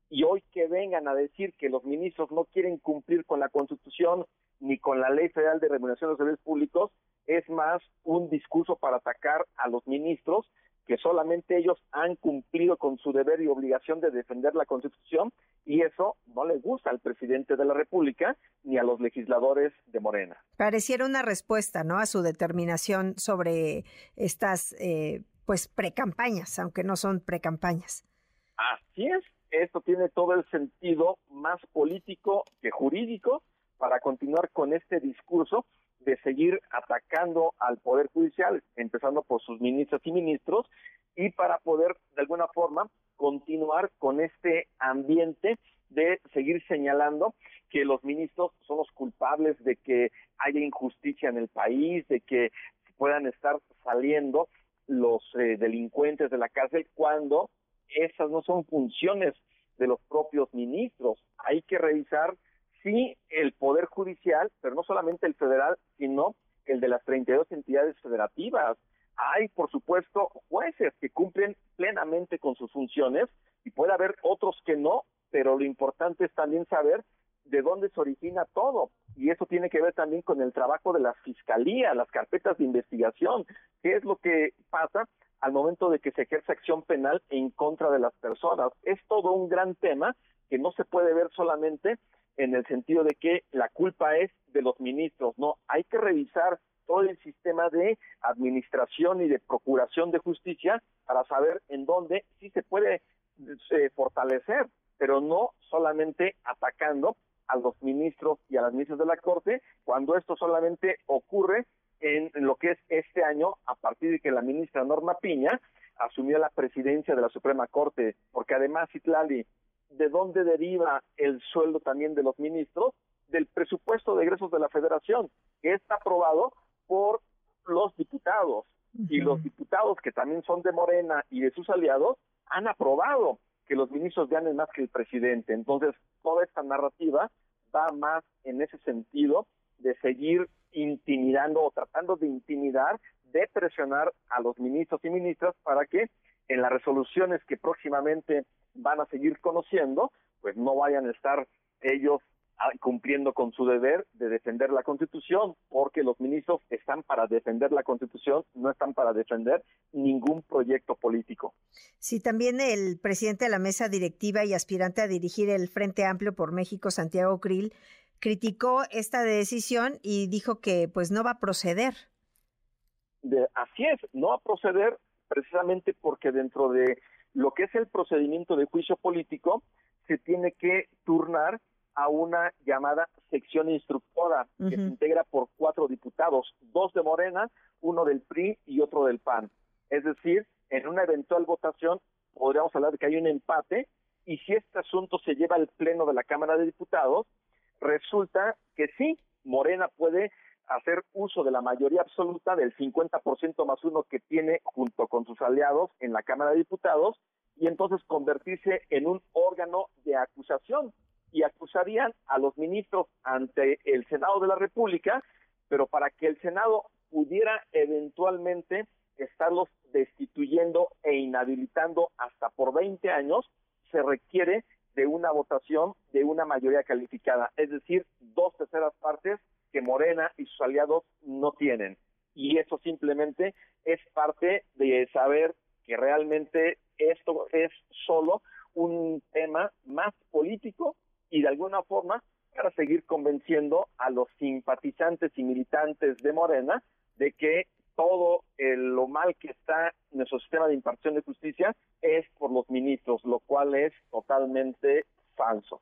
Y hoy que vengan a decir que los ministros no quieren cumplir con la Constitución ni con la Ley Federal de Remuneración de los Servidores Públicos, es más un discurso para atacar a los ministros que solamente ellos han cumplido con su deber y obligación de defender la Constitución y eso no le gusta al presidente de la República ni a los legisladores de Morena. Pareciera una respuesta, ¿no? A su determinación sobre estas, eh, pues, precampañas, aunque no son precampañas. Así es. Esto tiene todo el sentido más político que jurídico para continuar con este discurso de seguir atacando al Poder Judicial, empezando por sus ministras y ministros, y para poder, de alguna forma, continuar con este ambiente de seguir señalando que los ministros son los culpables de que haya injusticia en el país, de que puedan estar saliendo los eh, delincuentes de la cárcel cuando esas no son funciones de los propios ministros. Hay que revisar sí el Poder Judicial, pero no solamente el federal, sino el de las 32 entidades federativas. Hay, por supuesto, jueces que cumplen plenamente con sus funciones y puede haber otros que no, pero lo importante es también saber de dónde se origina todo. Y eso tiene que ver también con el trabajo de la fiscalía, las carpetas de investigación. ¿Qué es lo que pasa al momento de que se ejerce acción penal en contra de las personas? Es todo un gran tema que no se puede ver solamente en el sentido de que la culpa es de los ministros, no, hay que revisar todo el sistema de administración y de procuración de justicia para saber en dónde sí se puede eh, fortalecer, pero no solamente atacando a los ministros y a las ministras de la Corte, cuando esto solamente ocurre en lo que es este año, a partir de que la ministra Norma Piña asumió la presidencia de la Suprema Corte, porque además, Itlali, ¿de dónde deriva el sueldo también de los ministros? Del presupuesto de egresos de la Federación, que está aprobado por los diputados. Y los diputados, que también son de Morena y de sus aliados, han aprobado que los ministros ganen más que el presidente. Entonces, toda esta narrativa va más en ese sentido de seguir intimidando o tratando de intimidar, de presionar a los ministros y ministras para que en las resoluciones que próximamente van a seguir conociendo, pues no vayan a estar ellos ah, cumpliendo con su deber de defender la Constitución, porque los ministros están para defender la Constitución, no están para defender ningún proyecto político. Sí, también el presidente de la mesa directiva y aspirante a dirigir el Frente Amplio por México, Santiago Krill, criticó esta decisión y dijo que pues no va a proceder. De, así es, no va a proceder precisamente porque dentro de lo que es el procedimiento de juicio político se tiene que turnar a una llamada sección instructora que se integra por cuatro diputados, dos de Morena, uno del PRI y otro del PAN. Es decir, en una eventual votación podríamos hablar de que hay un empate y si este asunto se lleva al pleno de la Cámara de Diputados, resulta que sí, Morena puede hacer uso de la mayoría absoluta del 50% más uno que tiene junto con sus aliados en la Cámara de Diputados y entonces convertirse en un órgano de acusación. Y acusarían a los ministros ante el Senado de la República, pero para que el Senado pudiera eventualmente estarlos destituyendo e inhabilitando hasta por 20 años, se requiere de una votación de una mayoría calificada, es decir, dos terceras partes que Morena y sus aliados no tienen. Y eso simplemente es parte de saber que realmente esto es solo un tema más político y de alguna forma para seguir convenciendo a los simpatizantes y militantes de Morena de que todo lo mal que está nuestro sistema de impartición de justicia es por los ministros, lo cual es totalmente falso.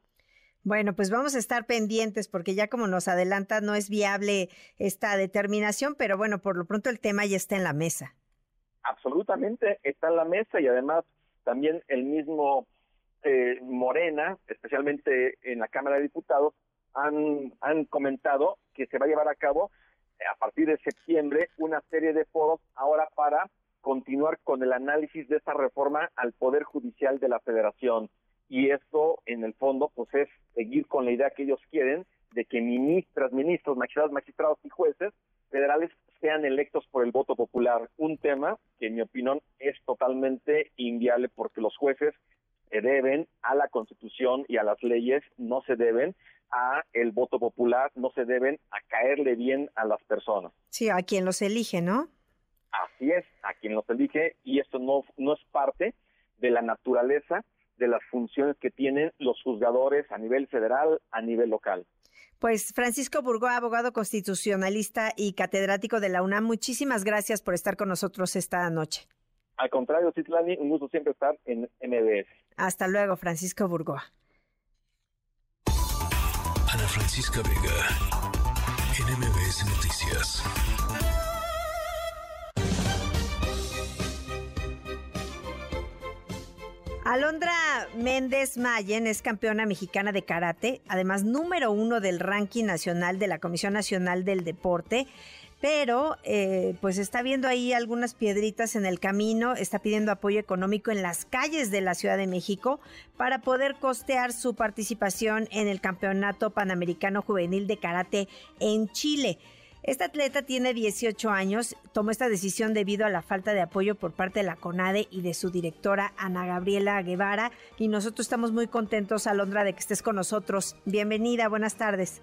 Bueno, pues vamos a estar pendientes porque ya como nos adelanta no es viable esta determinación, pero bueno, por lo pronto el tema ya está en la mesa. Absolutamente, está en la mesa y además también el mismo eh, Morena, especialmente en la Cámara de Diputados, han, han comentado que se va a llevar a cabo a partir de septiembre una serie de foros ahora para continuar con el análisis de esta reforma al Poder Judicial de la Federación. Y esto, en el fondo, pues es seguir con la idea que ellos quieren de que ministras, ministros, magistrados, magistrados y jueces federales sean electos por el voto popular. Un tema que, en mi opinión, es totalmente inviable porque los jueces se deben a la Constitución y a las leyes, no se deben a el voto popular, no se deben a caerle bien a las personas. Sí, a quien los elige, ¿no? Así es, a quien los elige y esto no, no es parte de la naturaleza de las funciones que tienen los juzgadores a nivel federal, a nivel local. Pues Francisco Burgó, abogado constitucionalista y catedrático de la UNAM, muchísimas gracias por estar con nosotros esta noche. Al contrario, Citlani, un gusto siempre estar en MBS. Hasta luego, Francisco Burgoa. Ana Francisca Vega, NMBS Noticias. Alondra Méndez Mayen es campeona mexicana de karate, además número uno del ranking nacional de la Comisión Nacional del Deporte pero eh, pues está viendo ahí algunas piedritas en el camino, está pidiendo apoyo económico en las calles de la Ciudad de México para poder costear su participación en el Campeonato Panamericano Juvenil de Karate en Chile. Esta atleta tiene 18 años, tomó esta decisión debido a la falta de apoyo por parte de la CONADE y de su directora Ana Gabriela Guevara y nosotros estamos muy contentos, Alondra, de que estés con nosotros. Bienvenida, buenas tardes.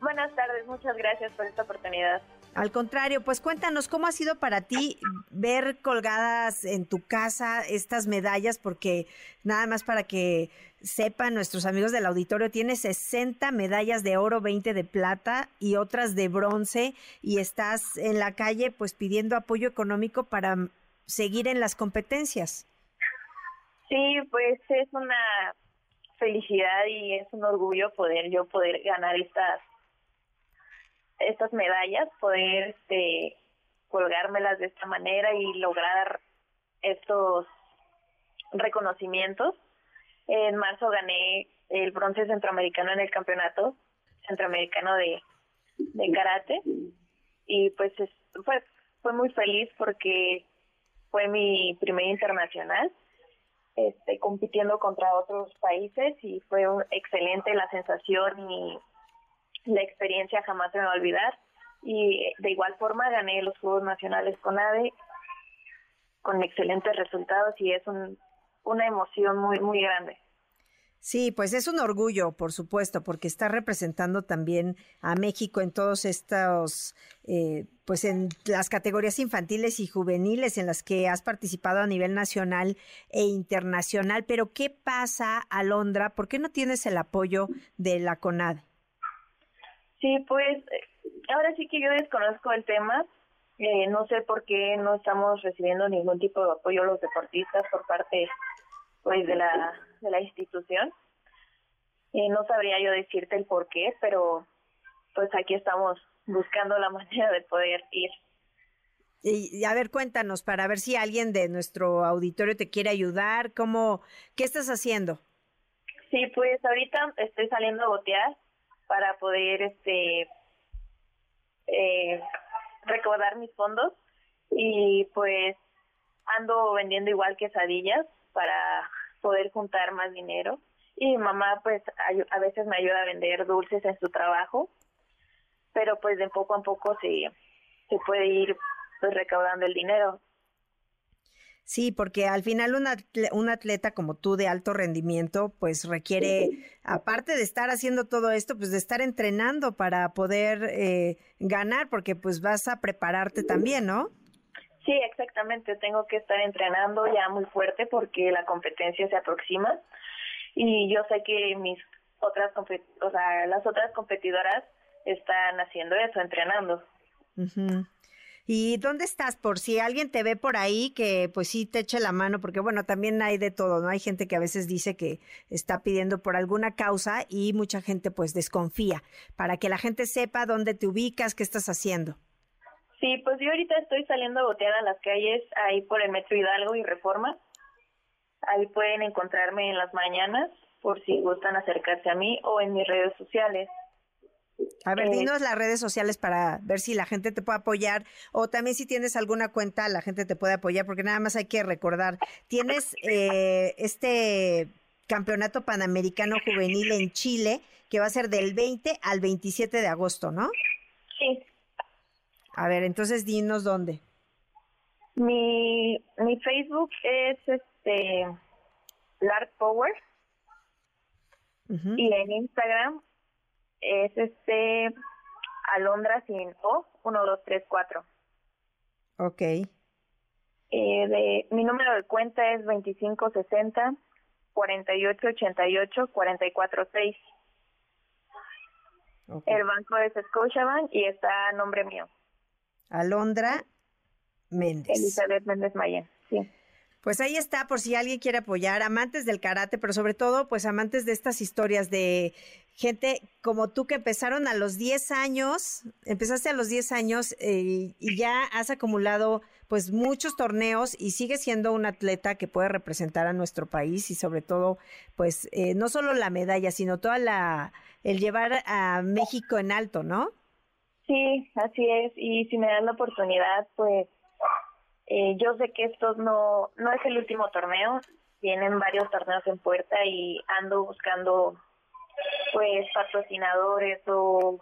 Buenas tardes, muchas gracias por esta oportunidad. Al contrario, pues cuéntanos cómo ha sido para ti ver colgadas en tu casa estas medallas, porque nada más para que sepan nuestros amigos del auditorio, tiene 60 medallas de oro, 20 de plata y otras de bronce y estás en la calle pues pidiendo apoyo económico para seguir en las competencias. Sí, pues es una felicidad y es un orgullo poder yo poder ganar estas estas medallas, poder este colgármelas de esta manera y lograr estos reconocimientos. En marzo gané el bronce centroamericano en el campeonato centroamericano de, karate y pues fue, fue muy feliz porque fue mi primer internacional este, compitiendo contra otros países y fue excelente la sensación y la experiencia jamás se me va a olvidar y de igual forma gané los Juegos Nacionales con ADE con excelentes resultados y es un, una emoción muy muy grande. Sí, pues es un orgullo, por supuesto, porque está representando también a México en todos estos, eh, pues en las categorías infantiles y juveniles en las que has participado a nivel nacional e internacional. Pero ¿qué pasa, Alondra? ¿Por qué no tienes el apoyo de la CONAD? Sí, pues ahora sí que yo desconozco el tema. Eh, no sé por qué no estamos recibiendo ningún tipo de apoyo a los deportistas por parte pues de la de la institución. y no sabría yo decirte el por qué, pero pues aquí estamos buscando la manera de poder ir. Y, a ver, cuéntanos para ver si alguien de nuestro auditorio te quiere ayudar, ¿cómo, qué estás haciendo? Sí, pues ahorita estoy saliendo a botear para poder, este, eh, recaudar mis fondos y pues ando vendiendo igual quesadillas para poder juntar más dinero. Y mi mamá pues a, veces me ayuda a vender dulces en su trabajo, pero pues de poco a poco se, se puede ir pues recaudando el dinero. Sí, porque al final un atleta como tú de alto rendimiento, pues requiere, aparte de estar haciendo todo esto, pues de estar entrenando para poder eh, ganar, porque pues vas a prepararte también, ¿no? Sí, exactamente. Tengo que estar entrenando ya muy fuerte porque la competencia se aproxima y yo sé que mis otras, o sea, las otras competidoras están haciendo eso, entrenando. ¿Y dónde estás? Por si alguien te ve por ahí, que pues sí te eche la mano, porque bueno, también hay de todo, ¿no? Hay gente que a veces dice que está pidiendo por alguna causa y mucha gente pues desconfía, para que la gente sepa dónde te ubicas, qué estás haciendo. Sí, pues yo ahorita estoy saliendo a botear a las calles ahí por el Metro Hidalgo y Reforma. Ahí pueden encontrarme en las mañanas por si gustan acercarse a mí o en mis redes sociales. A ver, eh, dinos las redes sociales para ver si la gente te puede apoyar o también si tienes alguna cuenta la gente te puede apoyar porque nada más hay que recordar, tienes eh, este campeonato panamericano juvenil en Chile que va a ser del 20 al 27 de agosto, ¿no? Sí. A ver, entonces dinos dónde. Mi, mi Facebook es este Lark Power y en Instagram es este Alondra sin O, 1234. Ok. Eh, de, mi número de cuenta es 2560 4888 446. Okay. El banco es Scotiabank y está a nombre mío. Alondra Méndez. Elizabeth Méndez Mayen, sí. Pues ahí está, por si alguien quiere apoyar, amantes del karate, pero sobre todo, pues amantes de estas historias de gente como tú que empezaron a los 10 años, empezaste a los 10 años eh, y ya has acumulado pues muchos torneos y sigues siendo un atleta que puede representar a nuestro país y sobre todo, pues eh, no solo la medalla, sino toda la, el llevar a México en alto, ¿no? Sí, así es. Y si me dan la oportunidad, pues eh, yo sé que esto no, no es el último torneo. Tienen varios torneos en puerta y ando buscando pues patrocinadores o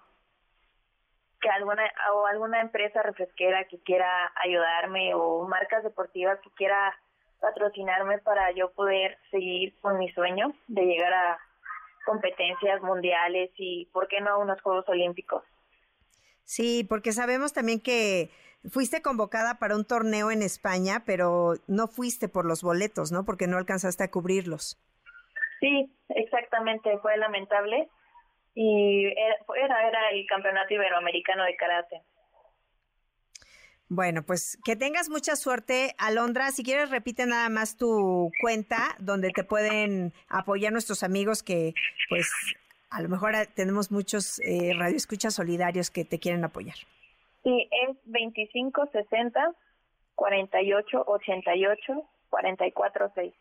que alguna o alguna empresa refresquera que quiera ayudarme o marcas deportivas que quiera patrocinarme para yo poder seguir con mi sueño de llegar a competencias mundiales y por qué no a unos Juegos Olímpicos. Sí, porque sabemos también que fuiste convocada para un torneo en España, pero no fuiste por los boletos, ¿no? Porque no alcanzaste a cubrirlos. Sí, exactamente, fue lamentable. Y era, era el campeonato iberoamericano de karate. Bueno, pues que tengas mucha suerte, Alondra. Si quieres, repite nada más tu cuenta donde te pueden apoyar nuestros amigos que, pues, a lo mejor tenemos muchos eh, radioescuchas solidarios que te quieren apoyar. Sí, es 2560 4888 446.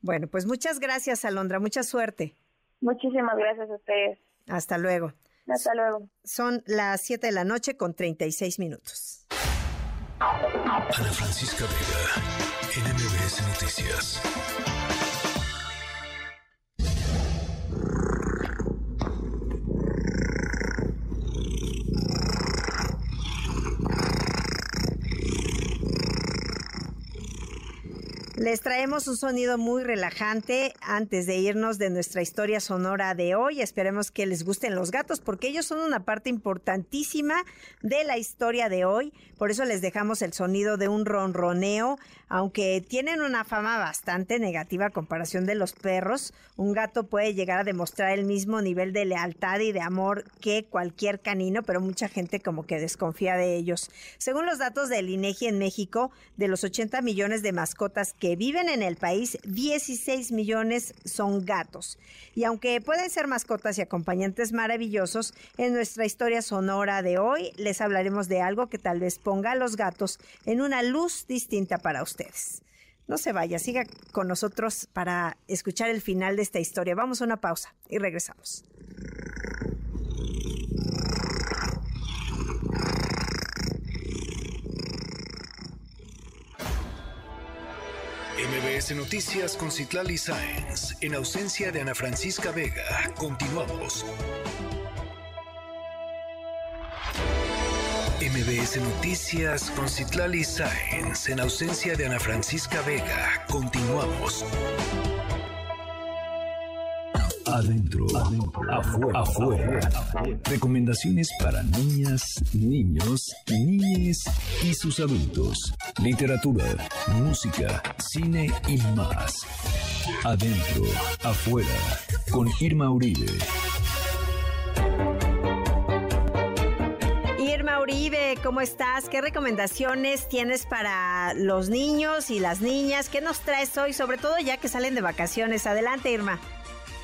Bueno, pues muchas gracias, Alondra. Mucha suerte. Muchísimas gracias a ustedes. Hasta luego. Hasta luego. Son las 7 de la noche con 36 minutos. Ana Francisca Vega, NMBS Noticias. Les traemos un sonido muy relajante antes de irnos de nuestra historia sonora de hoy. Esperemos que les gusten los gatos porque ellos son una parte importantísima de la historia de hoy. Por eso les dejamos el sonido de un ronroneo, aunque tienen una fama bastante negativa a comparación de los perros. Un gato puede llegar a demostrar el mismo nivel de lealtad y de amor que cualquier canino, pero mucha gente como que desconfía de ellos. Según los datos del INEGI en México, de los 80 millones de mascotas que viven en el país, 16 millones son gatos. Y aunque pueden ser mascotas y acompañantes maravillosos, en nuestra historia sonora de hoy les hablaremos de algo que tal vez ponga a los gatos en una luz distinta para ustedes. No se vaya, siga con nosotros para escuchar el final de esta historia. Vamos a una pausa y regresamos. MBS Noticias con Citlali Sáenz. En ausencia de Ana Francisca Vega, continuamos. MBS Noticias con Citlali Sáenz. En ausencia de Ana Francisca Vega, continuamos. Adentro, afuera, afuera. Recomendaciones para niñas, niños, niñes y sus adultos. Literatura, música, cine y más. Adentro, afuera. Con Irma Uribe. Irma Uribe, ¿cómo estás? ¿Qué recomendaciones tienes para los niños y las niñas? ¿Qué nos traes hoy? Sobre todo ya que salen de vacaciones. Adelante, Irma.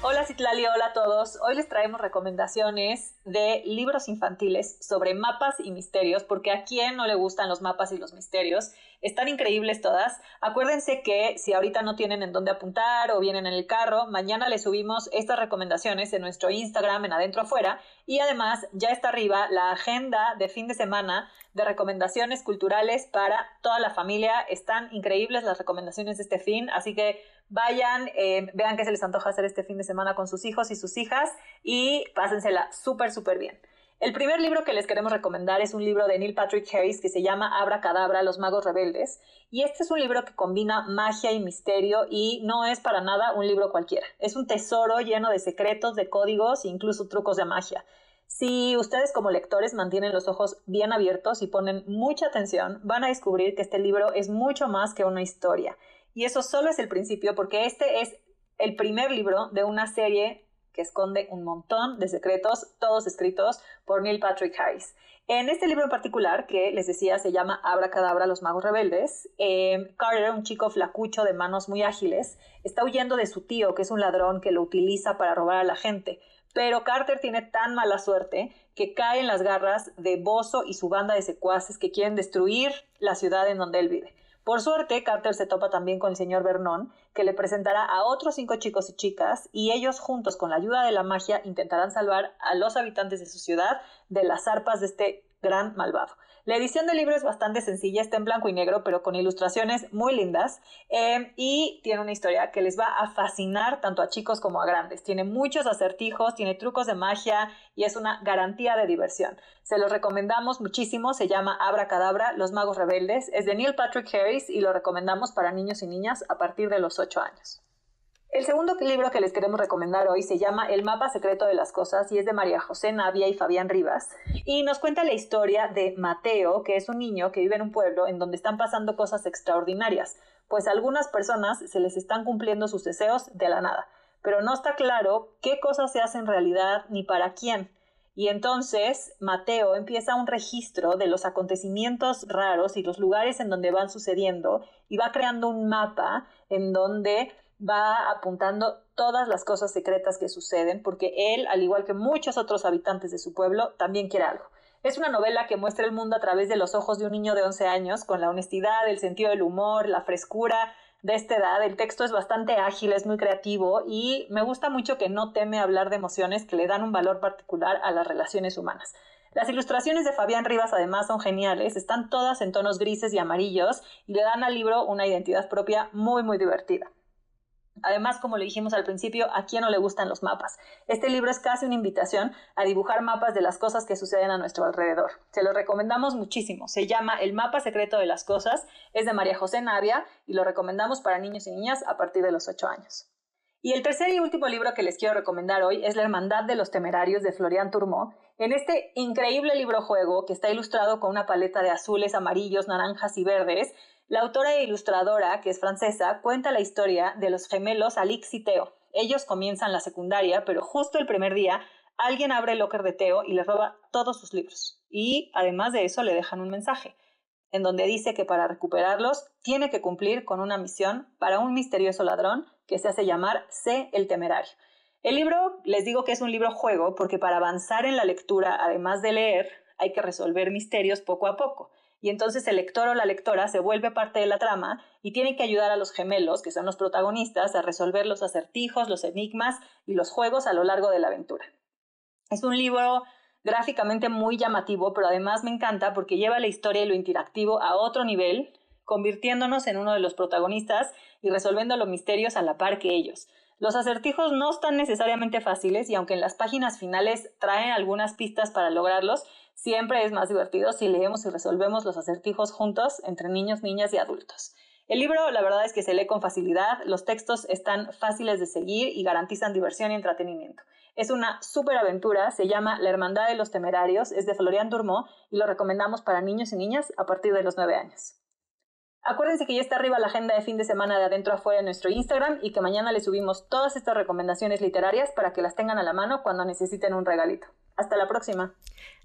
Hola Citlali, hola a todos. Hoy les traemos recomendaciones de libros infantiles sobre mapas y misterios, porque a quién no le gustan los mapas y los misterios. Están increíbles todas. Acuérdense que si ahorita no tienen en dónde apuntar o vienen en el carro, mañana les subimos estas recomendaciones en nuestro Instagram en adentro afuera y además ya está arriba la agenda de fin de semana de recomendaciones culturales para toda la familia. Están increíbles las recomendaciones de este fin, así que vayan, eh, vean qué se les antoja hacer este fin de semana con sus hijos y sus hijas y pásensela súper, súper bien. El primer libro que les queremos recomendar es un libro de Neil Patrick Harris que se llama Abra Cadabra, Los Magos Rebeldes. Y este es un libro que combina magia y misterio y no es para nada un libro cualquiera. Es un tesoro lleno de secretos, de códigos e incluso trucos de magia. Si ustedes como lectores mantienen los ojos bien abiertos y ponen mucha atención, van a descubrir que este libro es mucho más que una historia. Y eso solo es el principio porque este es el primer libro de una serie que esconde un montón de secretos, todos escritos por Neil Patrick Harris. En este libro en particular, que les decía se llama Abra Cadabra, los magos rebeldes, eh, Carter, un chico flacucho de manos muy ágiles, está huyendo de su tío, que es un ladrón que lo utiliza para robar a la gente. Pero Carter tiene tan mala suerte que cae en las garras de Bozo y su banda de secuaces que quieren destruir la ciudad en donde él vive. Por suerte, Carter se topa también con el señor Vernon, que le presentará a otros cinco chicos y chicas, y ellos juntos, con la ayuda de la magia, intentarán salvar a los habitantes de su ciudad de las arpas de este gran malvado. La edición del libro es bastante sencilla, está en blanco y negro, pero con ilustraciones muy lindas eh, y tiene una historia que les va a fascinar tanto a chicos como a grandes. Tiene muchos acertijos, tiene trucos de magia y es una garantía de diversión. Se los recomendamos muchísimo, se llama Abra Cadabra, Los Magos Rebeldes, es de Neil Patrick Harris y lo recomendamos para niños y niñas a partir de los 8 años. El segundo libro que les queremos recomendar hoy se llama El mapa secreto de las cosas y es de María José Navia y Fabián Rivas y nos cuenta la historia de Mateo, que es un niño que vive en un pueblo en donde están pasando cosas extraordinarias, pues a algunas personas se les están cumpliendo sus deseos de la nada, pero no está claro qué cosas se hacen realidad ni para quién. Y entonces Mateo empieza un registro de los acontecimientos raros y los lugares en donde van sucediendo y va creando un mapa en donde va apuntando todas las cosas secretas que suceden, porque él, al igual que muchos otros habitantes de su pueblo, también quiere algo. Es una novela que muestra el mundo a través de los ojos de un niño de 11 años, con la honestidad, el sentido del humor, la frescura de esta edad. El texto es bastante ágil, es muy creativo y me gusta mucho que no teme hablar de emociones que le dan un valor particular a las relaciones humanas. Las ilustraciones de Fabián Rivas además son geniales, están todas en tonos grises y amarillos y le dan al libro una identidad propia muy muy divertida. Además, como le dijimos al principio, ¿a quién no le gustan los mapas? Este libro es casi una invitación a dibujar mapas de las cosas que suceden a nuestro alrededor. Se lo recomendamos muchísimo. Se llama El mapa secreto de las cosas. Es de María José Navia y lo recomendamos para niños y niñas a partir de los 8 años. Y el tercer y último libro que les quiero recomendar hoy es La Hermandad de los Temerarios de Florian Tourmont. En este increíble libro juego que está ilustrado con una paleta de azules, amarillos, naranjas y verdes, la autora e ilustradora, que es francesa, cuenta la historia de los gemelos Alix y Teo. Ellos comienzan la secundaria, pero justo el primer día alguien abre el locker de Teo y le roba todos sus libros. Y además de eso le dejan un mensaje, en donde dice que para recuperarlos tiene que cumplir con una misión para un misterioso ladrón que se hace llamar C el Temerario. El libro, les digo que es un libro juego porque para avanzar en la lectura, además de leer, hay que resolver misterios poco a poco y entonces el lector o la lectora se vuelve parte de la trama y tiene que ayudar a los gemelos, que son los protagonistas, a resolver los acertijos, los enigmas y los juegos a lo largo de la aventura. Es un libro gráficamente muy llamativo, pero además me encanta porque lleva la historia y lo interactivo a otro nivel, convirtiéndonos en uno de los protagonistas y resolviendo los misterios a la par que ellos. Los acertijos no están necesariamente fáciles y aunque en las páginas finales traen algunas pistas para lograrlos, Siempre es más divertido si leemos y resolvemos los acertijos juntos entre niños, niñas y adultos. El libro, la verdad es que se lee con facilidad, los textos están fáciles de seguir y garantizan diversión y entretenimiento. Es una súper aventura, se llama La Hermandad de los Temerarios, es de Florian Durmont y lo recomendamos para niños y niñas a partir de los 9 años. Acuérdense que ya está arriba la agenda de fin de semana de adentro afuera en nuestro Instagram y que mañana les subimos todas estas recomendaciones literarias para que las tengan a la mano cuando necesiten un regalito. Hasta la próxima.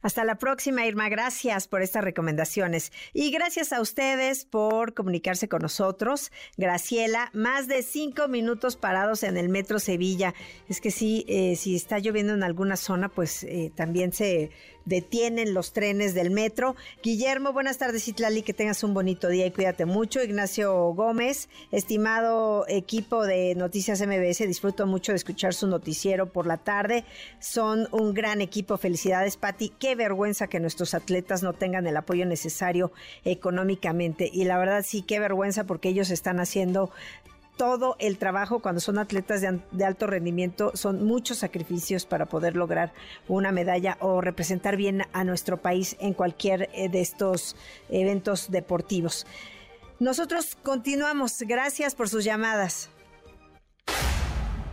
Hasta la próxima, Irma. Gracias por estas recomendaciones. Y gracias a ustedes por comunicarse con nosotros. Graciela, más de cinco minutos parados en el Metro Sevilla. Es que sí, eh, si está lloviendo en alguna zona, pues eh, también se detienen los trenes del metro. Guillermo, buenas tardes, Itlali, que tengas un bonito día y cuídate mucho. Ignacio Gómez, estimado equipo de Noticias MBS, disfruto mucho de escuchar su noticiero por la tarde. Son un gran equipo. Felicidades, Pati. Qué vergüenza que nuestros atletas no tengan el apoyo necesario económicamente. Y la verdad sí, qué vergüenza porque ellos están haciendo todo el trabajo cuando son atletas de, alto rendimiento, son muchos sacrificios para poder lograr una medalla o representar bien a nuestro país en cualquier eh, de estos eventos deportivos. Nosotros continuamos. Gracias por sus llamadas.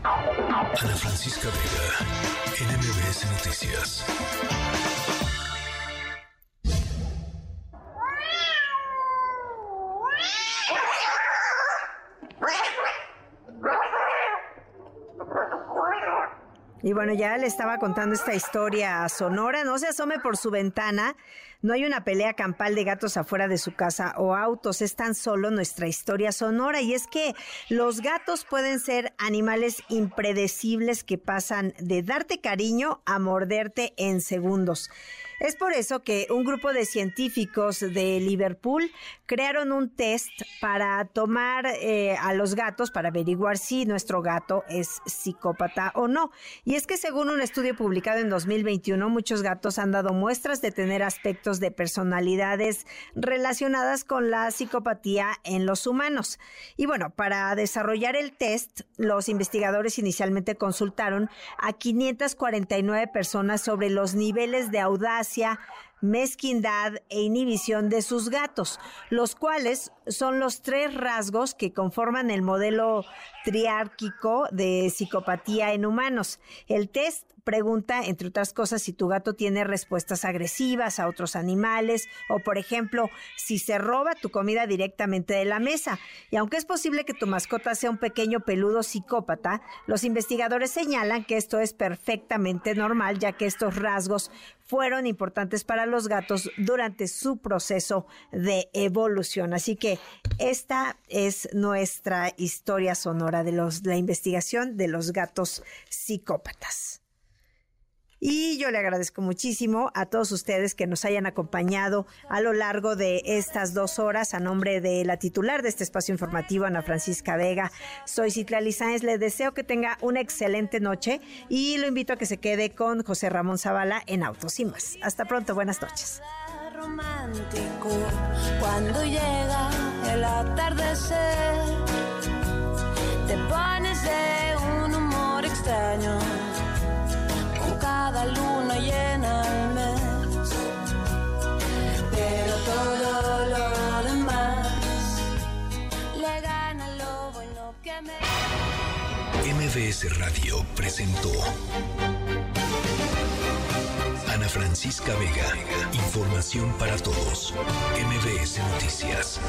Ana Francisca Vega, NMBS Noticias. Y bueno, ya le estaba contando esta historia a Sonora. No se asome por su ventana. No hay una pelea campal de gatos afuera de su casa o autos. Es tan solo nuestra historia sonora. Y es que los gatos pueden ser animales impredecibles que pasan de darte cariño a morderte en segundos. Es por eso que un grupo de científicos de Liverpool crearon un test para tomar eh, a los gatos para averiguar si nuestro gato es psicópata o no. Es que según un estudio publicado en 2021, muchos gatos han dado muestras de tener aspectos de personalidades relacionadas con la psicopatía en los humanos. Y bueno, para desarrollar el test, los investigadores inicialmente consultaron a 549 personas sobre los niveles de audacia mezquindad e inhibición de sus gatos, los cuales son los tres rasgos que conforman el modelo triárquico de psicopatía en humanos. El test pregunta, entre otras cosas, si tu gato tiene respuestas agresivas a otros animales o, por ejemplo, si se roba tu comida directamente de la mesa. Y aunque es posible que tu mascota sea un pequeño peludo psicópata, los investigadores señalan que esto es perfectamente normal, ya que estos rasgos fueron importantes para los gatos durante su proceso de evolución. Así que esta es nuestra historia sonora de la investigación de los gatos psicópatas. Y yo le agradezco muchísimo a todos ustedes que nos hayan acompañado a lo largo de estas dos horas a nombre de la titular de este espacio informativo, Ana Francisca Vega. Soy Citlali Sáenz. Le deseo que tenga una excelente noche y lo invito a que se quede con José Ramón Zavala en Autos y más. Hasta pronto. Buenas noches. Romántico cuando llega el atardecer. Te pones de un humor extraño cada luna llena el mes. Pero todo lo demás le gana lo bueno que me. MBS Radio presentó Ana Francisca Vega. Información para todos. MBS Noticias.